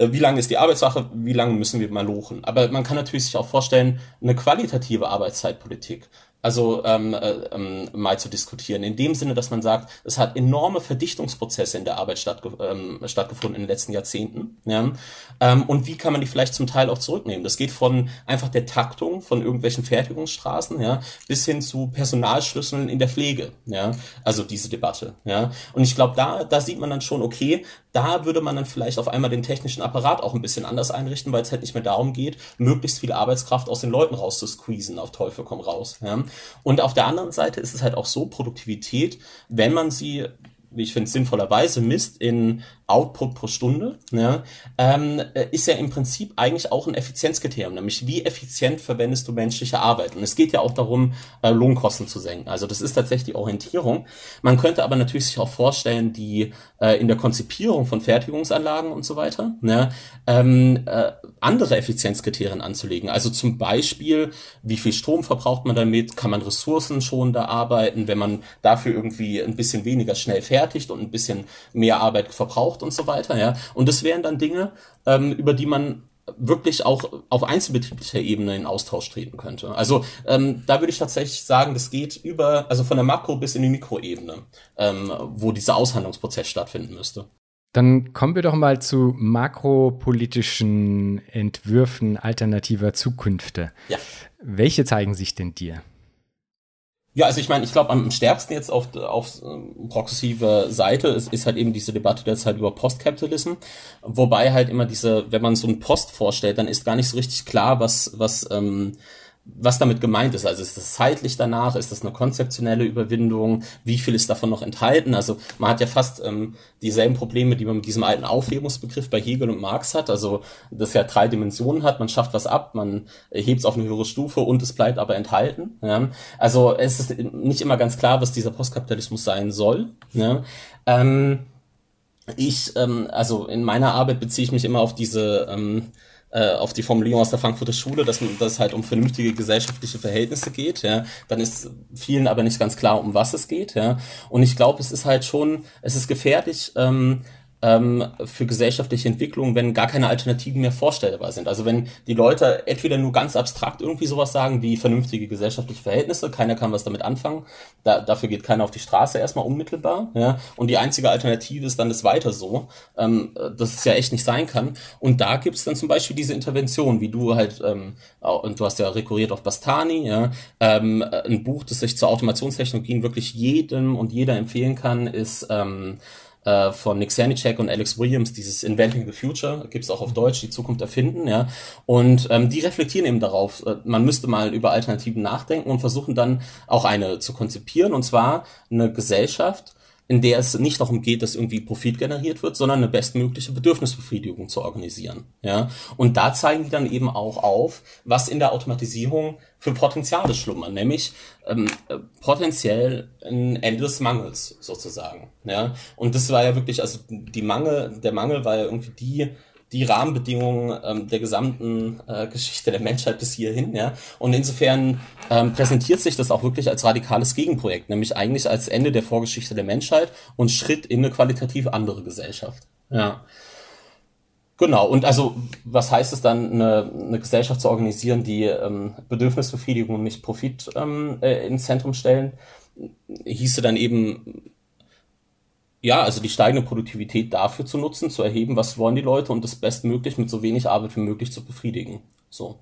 äh, wie lange ist die Arbeitssache, wie lange müssen wir mal lochen. Aber man kann natürlich sich auch vorstellen, eine qualitative Arbeitszeitpolitik also ähm, äh, ähm, mal zu diskutieren. In dem Sinne, dass man sagt, es hat enorme Verdichtungsprozesse in der Arbeit stattge ähm, stattgefunden in den letzten Jahrzehnten. Ja? Ähm, und wie kann man die vielleicht zum Teil auch zurücknehmen? Das geht von einfach der Taktung von irgendwelchen Fertigungsstraßen ja, bis hin zu Personalschlüsseln in der Pflege. Ja? Also diese Debatte. Ja? Und ich glaube, da, da sieht man dann schon, okay, da würde man dann vielleicht auf einmal den technischen Apparat auch ein bisschen anders einrichten, weil es halt nicht mehr darum geht, möglichst viel Arbeitskraft aus den Leuten rauszusqueezen, auf Teufel komm raus. Ja? Und auf der anderen Seite ist es halt auch so, Produktivität, wenn man sie wie ich finde, sinnvollerweise misst in Output pro Stunde, ja, ähm, ist ja im Prinzip eigentlich auch ein Effizienzkriterium, nämlich wie effizient verwendest du menschliche Arbeit. Und es geht ja auch darum, äh, Lohnkosten zu senken. Also das ist tatsächlich die Orientierung. Man könnte aber natürlich sich auch vorstellen, die äh, in der Konzipierung von Fertigungsanlagen und so weiter, ja, ähm, äh, andere Effizienzkriterien anzulegen. Also zum Beispiel, wie viel Strom verbraucht man damit? Kann man Ressourcen schon da arbeiten, wenn man dafür irgendwie ein bisschen weniger schnell fertigt und ein bisschen mehr Arbeit verbraucht und so weiter, ja. Und das wären dann Dinge, ähm, über die man wirklich auch auf einzelbetrieblicher Ebene in Austausch treten könnte. Also ähm, da würde ich tatsächlich sagen, das geht über, also von der Makro- bis in die Mikroebene, ähm, wo dieser Aushandlungsprozess stattfinden müsste. Dann kommen wir doch mal zu makropolitischen Entwürfen alternativer Zukünfte. Ja. Welche zeigen sich denn dir? Ja, also ich meine, ich glaube, am stärksten jetzt auf, auf ähm, progressive Seite ist, ist halt eben diese Debatte derzeit über Postkapitalism, wobei halt immer diese, wenn man so einen Post vorstellt, dann ist gar nicht so richtig klar, was, was ähm, was damit gemeint ist. Also ist das zeitlich danach, ist das eine konzeptionelle Überwindung, wie viel ist davon noch enthalten? Also man hat ja fast ähm, dieselben Probleme, die man mit diesem alten Aufhebungsbegriff bei Hegel und Marx hat, also das ja drei Dimensionen hat, man schafft was ab, man hebt es auf eine höhere Stufe und es bleibt aber enthalten. Ja? Also es ist nicht immer ganz klar, was dieser Postkapitalismus sein soll. Ja? Ähm, ich, ähm, also in meiner Arbeit beziehe ich mich immer auf diese ähm, äh, auf die Formulierung aus der Frankfurter Schule, dass, es halt um vernünftige gesellschaftliche Verhältnisse geht, ja, dann ist vielen aber nicht ganz klar, um was es geht, ja. Und ich glaube, es ist halt schon, es ist gefährlich, ähm, für gesellschaftliche Entwicklung, wenn gar keine Alternativen mehr vorstellbar sind. Also wenn die Leute entweder nur ganz abstrakt irgendwie sowas sagen wie vernünftige gesellschaftliche Verhältnisse, keiner kann was damit anfangen, da, dafür geht keiner auf die Straße erstmal unmittelbar, ja, und die einzige Alternative ist dann das weiter so, ähm, dass es ja echt nicht sein kann. Und da gibt's dann zum Beispiel diese Intervention, wie du halt, ähm, und du hast ja rekurriert auf Bastani, ja, ähm, ein Buch, das sich zu Automationstechnologien wirklich jedem und jeder empfehlen kann, ist ähm, äh, von Nick Sanicek und Alex Williams, dieses Inventing the Future, gibt's auch auf Deutsch, die Zukunft erfinden, ja. Und ähm, die reflektieren eben darauf, äh, man müsste mal über Alternativen nachdenken und versuchen dann auch eine zu konzipieren, und zwar eine Gesellschaft, in der es nicht darum geht, dass irgendwie Profit generiert wird, sondern eine bestmögliche Bedürfnisbefriedigung zu organisieren. Ja? Und da zeigen die dann eben auch auf, was in der Automatisierung für Potenziale schlummern, nämlich ähm, potenziell ein Ende des Mangels sozusagen. Ja? Und das war ja wirklich, also die Mangel, der Mangel war ja irgendwie die die Rahmenbedingungen ähm, der gesamten äh, Geschichte der Menschheit bis hierhin. Ja? Und insofern ähm, präsentiert sich das auch wirklich als radikales Gegenprojekt, nämlich eigentlich als Ende der Vorgeschichte der Menschheit und Schritt in eine qualitativ andere Gesellschaft. Ja. Genau, und also was heißt es dann, eine, eine Gesellschaft zu organisieren, die ähm, Bedürfnisbefriedigung und nicht Profit ähm, äh, ins Zentrum stellen? Hieße dann eben ja, also die steigende Produktivität dafür zu nutzen, zu erheben, was wollen die Leute und das bestmöglich mit so wenig Arbeit wie möglich zu befriedigen. So.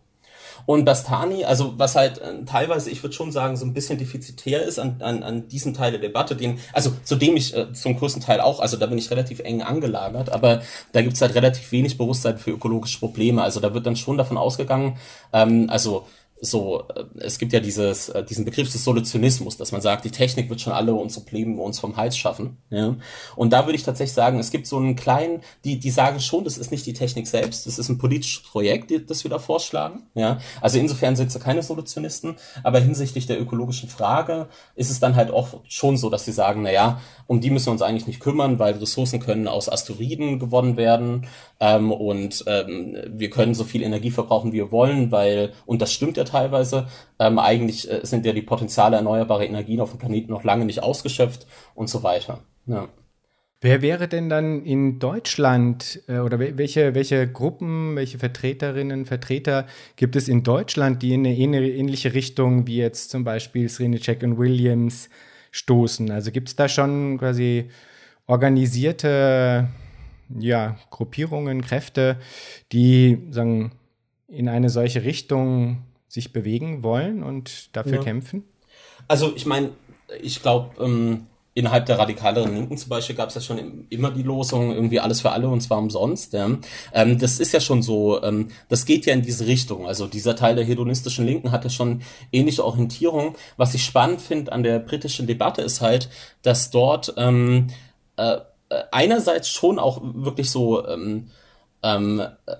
Und Bastani, also was halt äh, teilweise, ich würde schon sagen, so ein bisschen defizitär ist an, an, an diesem Teil der Debatte, den, also zu dem ich äh, zum größten Teil auch, also da bin ich relativ eng angelagert, aber da gibt's halt relativ wenig Bewusstsein für ökologische Probleme. Also da wird dann schon davon ausgegangen, ähm, also so, äh, es gibt ja dieses, äh, diesen Begriff des Solutionismus, dass man sagt, die Technik wird schon alle unsere Probleme uns vom Hals schaffen. Ja? Und da würde ich tatsächlich sagen, es gibt so einen kleinen, die, die sagen schon, das ist nicht die Technik selbst, das ist ein politisches Projekt, das wir da vorschlagen. Ja? Also insofern sind sie keine Solutionisten, aber hinsichtlich der ökologischen Frage ist es dann halt auch schon so, dass sie sagen, na ja, um die müssen wir uns eigentlich nicht kümmern, weil Ressourcen können aus Asteroiden gewonnen werden ähm, und ähm, wir können so viel Energie verbrauchen, wie wir wollen, weil, und das stimmt ja teilweise. Ähm, eigentlich äh, sind ja die Potenziale erneuerbarer Energien auf dem Planeten noch lange nicht ausgeschöpft und so weiter. Ja. Wer wäre denn dann in Deutschland äh, oder welche, welche Gruppen, welche Vertreterinnen, Vertreter gibt es in Deutschland, die in eine ähnliche Richtung wie jetzt zum Beispiel Srinicek und Williams stoßen? Also gibt es da schon quasi organisierte ja, Gruppierungen, Kräfte, die sagen, in eine solche Richtung sich bewegen wollen und dafür ja. kämpfen? Also ich meine, ich glaube, ähm, innerhalb der radikaleren Linken zum Beispiel gab es ja schon immer die Losung, irgendwie alles für alle und zwar umsonst. Ja. Ähm, das ist ja schon so, ähm, das geht ja in diese Richtung. Also dieser Teil der hedonistischen Linken hat ja schon ähnliche Orientierung. Was ich spannend finde an der britischen Debatte ist halt, dass dort ähm, äh, einerseits schon auch wirklich so ähm, ähm, äh,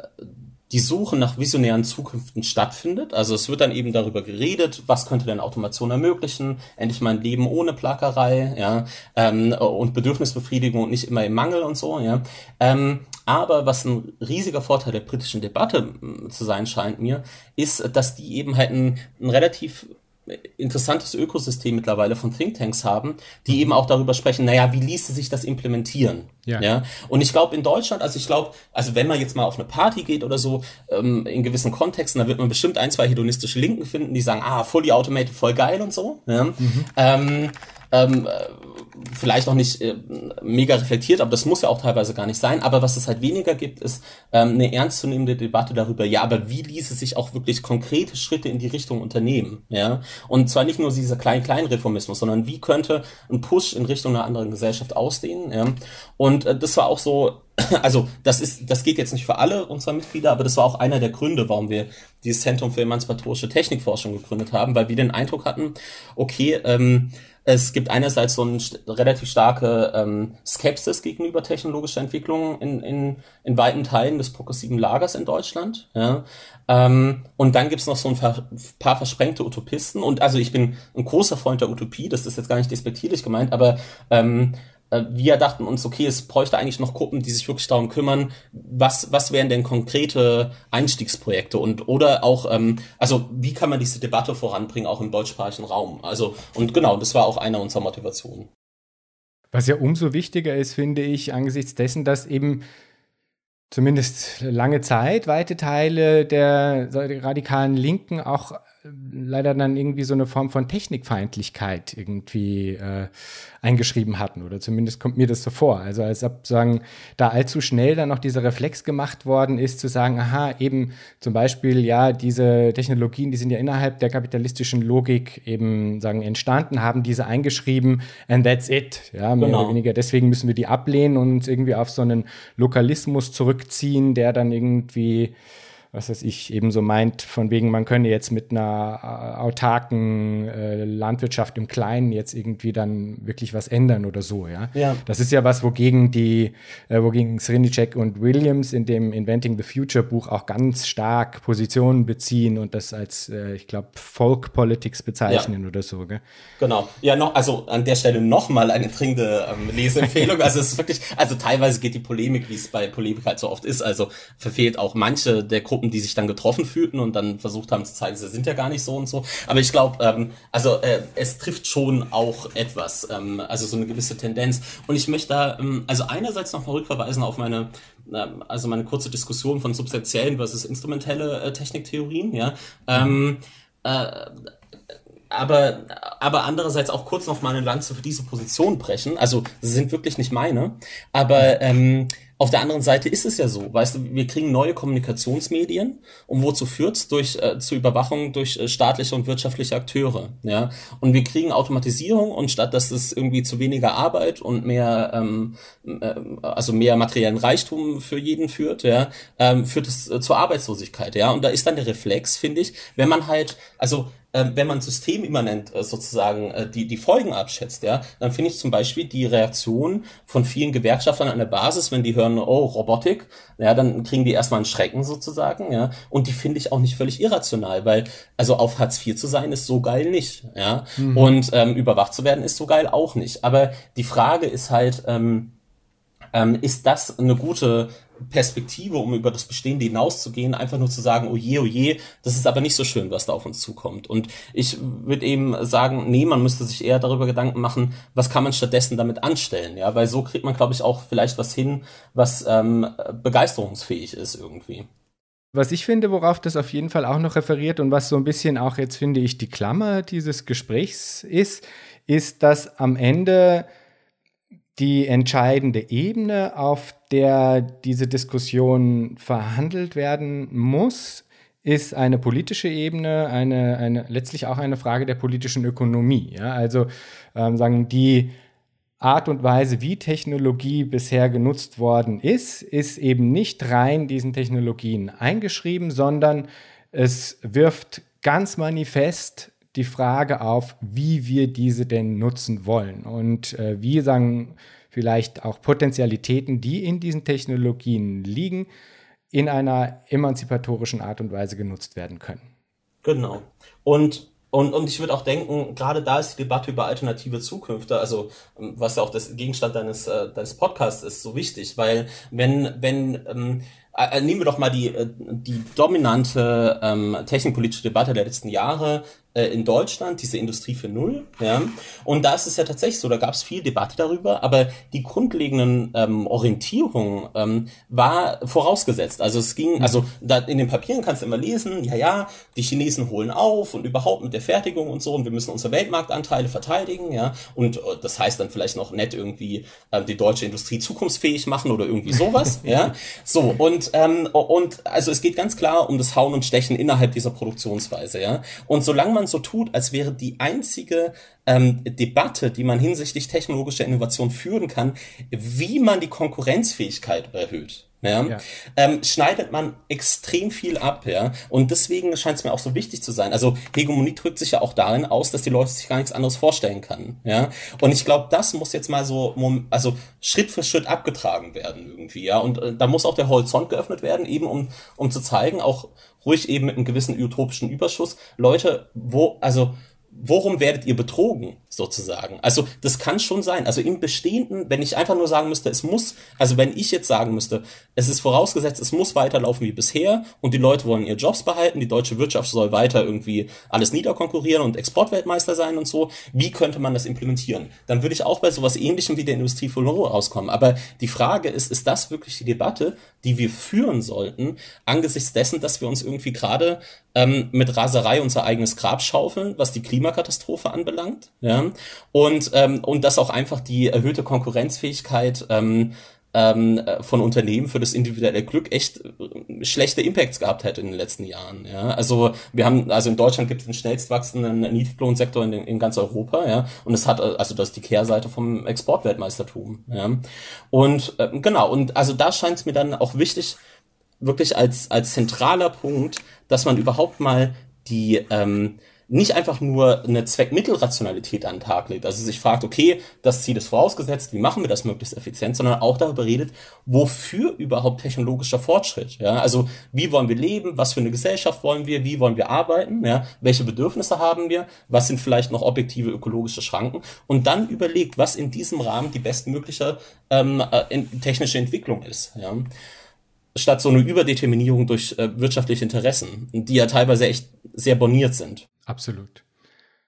die Suche nach visionären Zukünften stattfindet. Also es wird dann eben darüber geredet, was könnte denn Automation ermöglichen, endlich mein Leben ohne Plackerei, ja, ähm, und Bedürfnisbefriedigung und nicht immer im Mangel und so, ja. Ähm, aber was ein riesiger Vorteil der britischen Debatte zu sein scheint mir, ist, dass die eben halt ein, ein relativ interessantes Ökosystem mittlerweile von Thinktanks haben, die mhm. eben auch darüber sprechen, naja, wie ließe sich das implementieren? Ja. ja? Und ich glaube in Deutschland, also ich glaube, also wenn man jetzt mal auf eine Party geht oder so, ähm, in gewissen Kontexten, da wird man bestimmt ein, zwei hedonistische Linken finden, die sagen, ah, fully automated, voll geil und so. Ja? Mhm. Ähm, ähm, äh, vielleicht auch nicht äh, mega reflektiert, aber das muss ja auch teilweise gar nicht sein. Aber was es halt weniger gibt, ist ähm, eine ernstzunehmende Debatte darüber, ja, aber wie ließe sich auch wirklich konkrete Schritte in die Richtung unternehmen, ja? Und zwar nicht nur dieser klein-klein Reformismus, sondern wie könnte ein Push in Richtung einer anderen Gesellschaft ausdehnen, ja? Und äh, das war auch so, also das ist, das geht jetzt nicht für alle unserer Mitglieder, aber das war auch einer der Gründe, warum wir dieses Zentrum für emanzipatorische Technikforschung gegründet haben, weil wir den Eindruck hatten, okay, ähm, es gibt einerseits so eine relativ starke ähm, Skepsis gegenüber technologischer Entwicklung in, in, in weiten Teilen des progressiven Lagers in Deutschland. Ja. Ähm, und dann gibt's noch so ein paar versprengte Utopisten. Und also ich bin ein großer Freund der Utopie, das ist jetzt gar nicht despektierlich gemeint, aber ähm, äh, wir dachten uns, okay, es bräuchte eigentlich noch Gruppen, die sich wirklich darum kümmern, was, was wären denn konkrete Einstiegsprojekte und oder auch, ähm, also wie kann man diese Debatte voranbringen, auch im deutschsprachigen Raum. Also, und genau, das war auch einer unserer Motivationen. Was ja umso wichtiger ist, finde ich, angesichts dessen, dass eben zumindest lange Zeit weite Teile der radikalen Linken auch leider dann irgendwie so eine Form von Technikfeindlichkeit irgendwie äh, eingeschrieben hatten. Oder zumindest kommt mir das so vor. Also als ob sagen, da allzu schnell dann noch dieser Reflex gemacht worden ist, zu sagen, aha, eben zum Beispiel, ja, diese Technologien, die sind ja innerhalb der kapitalistischen Logik eben sagen, entstanden, haben diese eingeschrieben and that's it. Ja, mehr genau. oder weniger. Deswegen müssen wir die ablehnen und uns irgendwie auf so einen Lokalismus zurückziehen, der dann irgendwie was weiß ich, eben so meint, von wegen, man könne jetzt mit einer äh, autarken äh, Landwirtschaft im Kleinen jetzt irgendwie dann wirklich was ändern oder so, ja. ja. Das ist ja was, wogegen die, äh, wogegen Srinicek und Williams in dem Inventing the Future Buch auch ganz stark Positionen beziehen und das als, äh, ich glaube, Folk Politics bezeichnen ja. oder so, gell? Genau. Ja, noch, also an der Stelle nochmal eine dringende ähm, Leseempfehlung. also es ist wirklich, also teilweise geht die Polemik, wie es bei Polemik halt so oft ist, also verfehlt auch manche der Gruppen Gruppen, die sich dann getroffen fühlten und dann versucht haben zu zeigen, sie sind ja gar nicht so und so. Aber ich glaube, ähm, also äh, es trifft schon auch etwas, ähm, also so eine gewisse Tendenz. Und ich möchte da, ähm, also einerseits nochmal rückverweisen auf meine ähm, also meine kurze Diskussion von substanziellen versus instrumentelle äh, Techniktheorien, ja. Ähm, äh, aber, aber andererseits auch kurz noch mal eine Lanze für diese Position brechen. Also, sie sind wirklich nicht meine. Aber ähm, auf der anderen Seite ist es ja so, weißt du, wir kriegen neue Kommunikationsmedien und wozu führt's? Durch äh, zur Überwachung durch äh, staatliche und wirtschaftliche Akteure, ja. Und wir kriegen Automatisierung und statt dass es irgendwie zu weniger Arbeit und mehr, ähm, äh, also mehr materiellen Reichtum für jeden führt, ja, ähm, führt es äh, zur Arbeitslosigkeit, ja. Und da ist dann der Reflex, finde ich, wenn man halt, also wenn man systemimmanent äh, sozusagen äh, die, die Folgen abschätzt, ja, dann finde ich zum Beispiel die Reaktion von vielen Gewerkschaftern an der Basis, wenn die hören, oh, Robotik, ja, dann kriegen die erstmal einen Schrecken sozusagen, ja, und die finde ich auch nicht völlig irrational, weil, also auf Hartz IV zu sein ist so geil nicht, ja, mhm. und ähm, überwacht zu werden ist so geil auch nicht. Aber die Frage ist halt, ähm, ähm, ist das eine gute Perspektive, um über das Bestehende hinauszugehen, einfach nur zu sagen, oh je, oh je, das ist aber nicht so schön, was da auf uns zukommt. Und ich würde eben sagen, nee, man müsste sich eher darüber Gedanken machen, was kann man stattdessen damit anstellen, ja, weil so kriegt man, glaube ich, auch vielleicht was hin, was ähm, begeisterungsfähig ist irgendwie. Was ich finde, worauf das auf jeden Fall auch noch referiert und was so ein bisschen auch jetzt finde ich die Klammer dieses Gesprächs ist, ist, dass am Ende die entscheidende Ebene, auf der diese Diskussion verhandelt werden muss, ist eine politische Ebene, eine, eine, letztlich auch eine Frage der politischen Ökonomie. Ja? Also ähm, sagen die Art und Weise, wie Technologie bisher genutzt worden ist, ist eben nicht rein diesen Technologien eingeschrieben, sondern es wirft ganz manifest die Frage auf, wie wir diese denn nutzen wollen. Und äh, wie sagen vielleicht auch Potenzialitäten, die in diesen Technologien liegen, in einer emanzipatorischen Art und Weise genutzt werden können. Genau. Und und, und ich würde auch denken, gerade da ist die Debatte über alternative Zukünfte, also was ja auch das Gegenstand deines, äh, deines Podcasts ist, so wichtig, weil wenn, wenn ähm, äh, nehmen wir doch mal die, äh, die dominante ähm, technikpolitische Debatte der letzten Jahre, äh, in Deutschland, diese Industrie für Null. Ja? Und da ist es ja tatsächlich so, da gab es viel Debatte darüber, aber die grundlegenden ähm, Orientierungen ähm, war vorausgesetzt. Also es ging, mhm. also da in den Papieren kannst du immer lesen, ja, ja, die Chinesen holen auf und überhaupt mit der Fertigung und so und wir müssen unsere Weltmarktanteile verteidigen, ja. Und äh, das heißt dann vielleicht noch nett irgendwie äh, die deutsche Industrie zukunftsfähig machen oder irgendwie sowas, ja. So, und, ähm, und also es geht ganz klar um das Hauen und Stechen innerhalb dieser Produktionsweise, ja. Und solange man so tut, als wäre die einzige ähm, Debatte, die man hinsichtlich technologischer Innovation führen kann, wie man die Konkurrenzfähigkeit erhöht. Ja, ja. Ähm, schneidet man extrem viel ab, ja. Und deswegen scheint es mir auch so wichtig zu sein. Also Hegemonie drückt sich ja auch darin aus, dass die Leute sich gar nichts anderes vorstellen können, ja. Und ich glaube, das muss jetzt mal so, also Schritt für Schritt abgetragen werden irgendwie, ja. Und äh, da muss auch der Horizont geöffnet werden, eben um, um zu zeigen, auch ruhig eben mit einem gewissen utopischen Überschuss, Leute, wo, also worum werdet ihr betrogen, sozusagen? Also, das kann schon sein. Also im Bestehenden, wenn ich einfach nur sagen müsste, es muss, also wenn ich jetzt sagen müsste, es ist vorausgesetzt, es muss weiterlaufen wie bisher und die Leute wollen ihre Jobs behalten, die deutsche Wirtschaft soll weiter irgendwie alles niederkonkurrieren und Exportweltmeister sein und so, wie könnte man das implementieren? Dann würde ich auch bei sowas ähnlichem wie der Industrie von Euro rauskommen. Aber die Frage ist, ist das wirklich die Debatte, die wir führen sollten, angesichts dessen, dass wir uns irgendwie gerade ähm, mit Raserei unser eigenes Grab schaufeln, was die Klimakatastrophe anbelangt, ja, und, ähm, und dass auch einfach die erhöhte Konkurrenzfähigkeit ähm, ähm, von Unternehmen für das individuelle Glück echt äh, schlechte Impacts gehabt hätte in den letzten Jahren. Ja? Also wir haben, also in Deutschland gibt es den schnellst wachsenden Niedriglohnsektor in, in ganz Europa, ja, und es hat, also das ist die Kehrseite vom Exportweltmeistertum. Ja? Und äh, genau, und also da scheint es mir dann auch wichtig, wirklich als, als zentraler Punkt, dass man überhaupt mal die, ähm, nicht einfach nur eine Zweckmittelrationalität an den Tag legt, also sich fragt, okay, das Ziel ist vorausgesetzt, wie machen wir das möglichst effizient, sondern auch darüber redet, wofür überhaupt technologischer Fortschritt, ja, also wie wollen wir leben, was für eine Gesellschaft wollen wir, wie wollen wir arbeiten, ja, welche Bedürfnisse haben wir, was sind vielleicht noch objektive ökologische Schranken? Und dann überlegt, was in diesem Rahmen die bestmögliche ähm, äh, technische Entwicklung ist, ja? Statt so eine Überdeterminierung durch äh, wirtschaftliche Interessen, die ja teilweise echt sehr boniert sind. Absolut.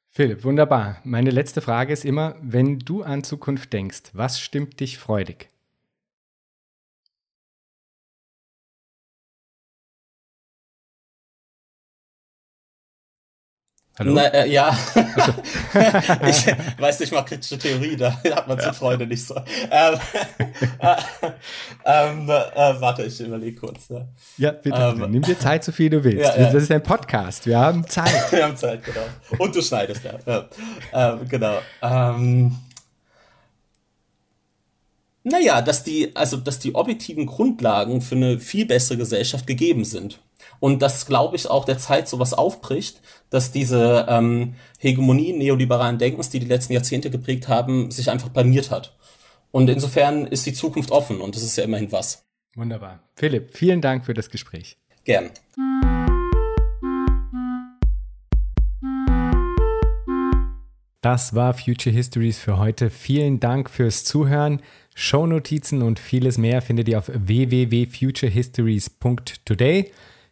Philipp, wunderbar. Meine letzte Frage ist immer, wenn du an Zukunft denkst, was stimmt dich freudig? Hallo? Na, äh, ja. ich weiß nicht, mal kritische Theorie, da hat man ja. zu Freunde nicht so. Ähm, äh, ähm, äh, warte, ich überlege kurz. Ja, ja bitte, ähm, nimm dir Zeit, so viel du willst. Ja. Das ist ein Podcast, wir haben Zeit. wir haben Zeit, genau. Und du schneidest, ja. ja. Ähm, genau. Ähm, naja, dass die, also, dass die objektiven Grundlagen für eine viel bessere Gesellschaft gegeben sind. Und das, glaube ich, auch der Zeit sowas aufbricht, dass diese ähm, Hegemonie neoliberalen Denkens, die die letzten Jahrzehnte geprägt haben, sich einfach blamiert hat. Und insofern ist die Zukunft offen und das ist ja immerhin was. Wunderbar. Philipp, vielen Dank für das Gespräch. Gern. Das war Future Histories für heute. Vielen Dank fürs Zuhören. Shownotizen und vieles mehr findet ihr auf www.futurehistories.today.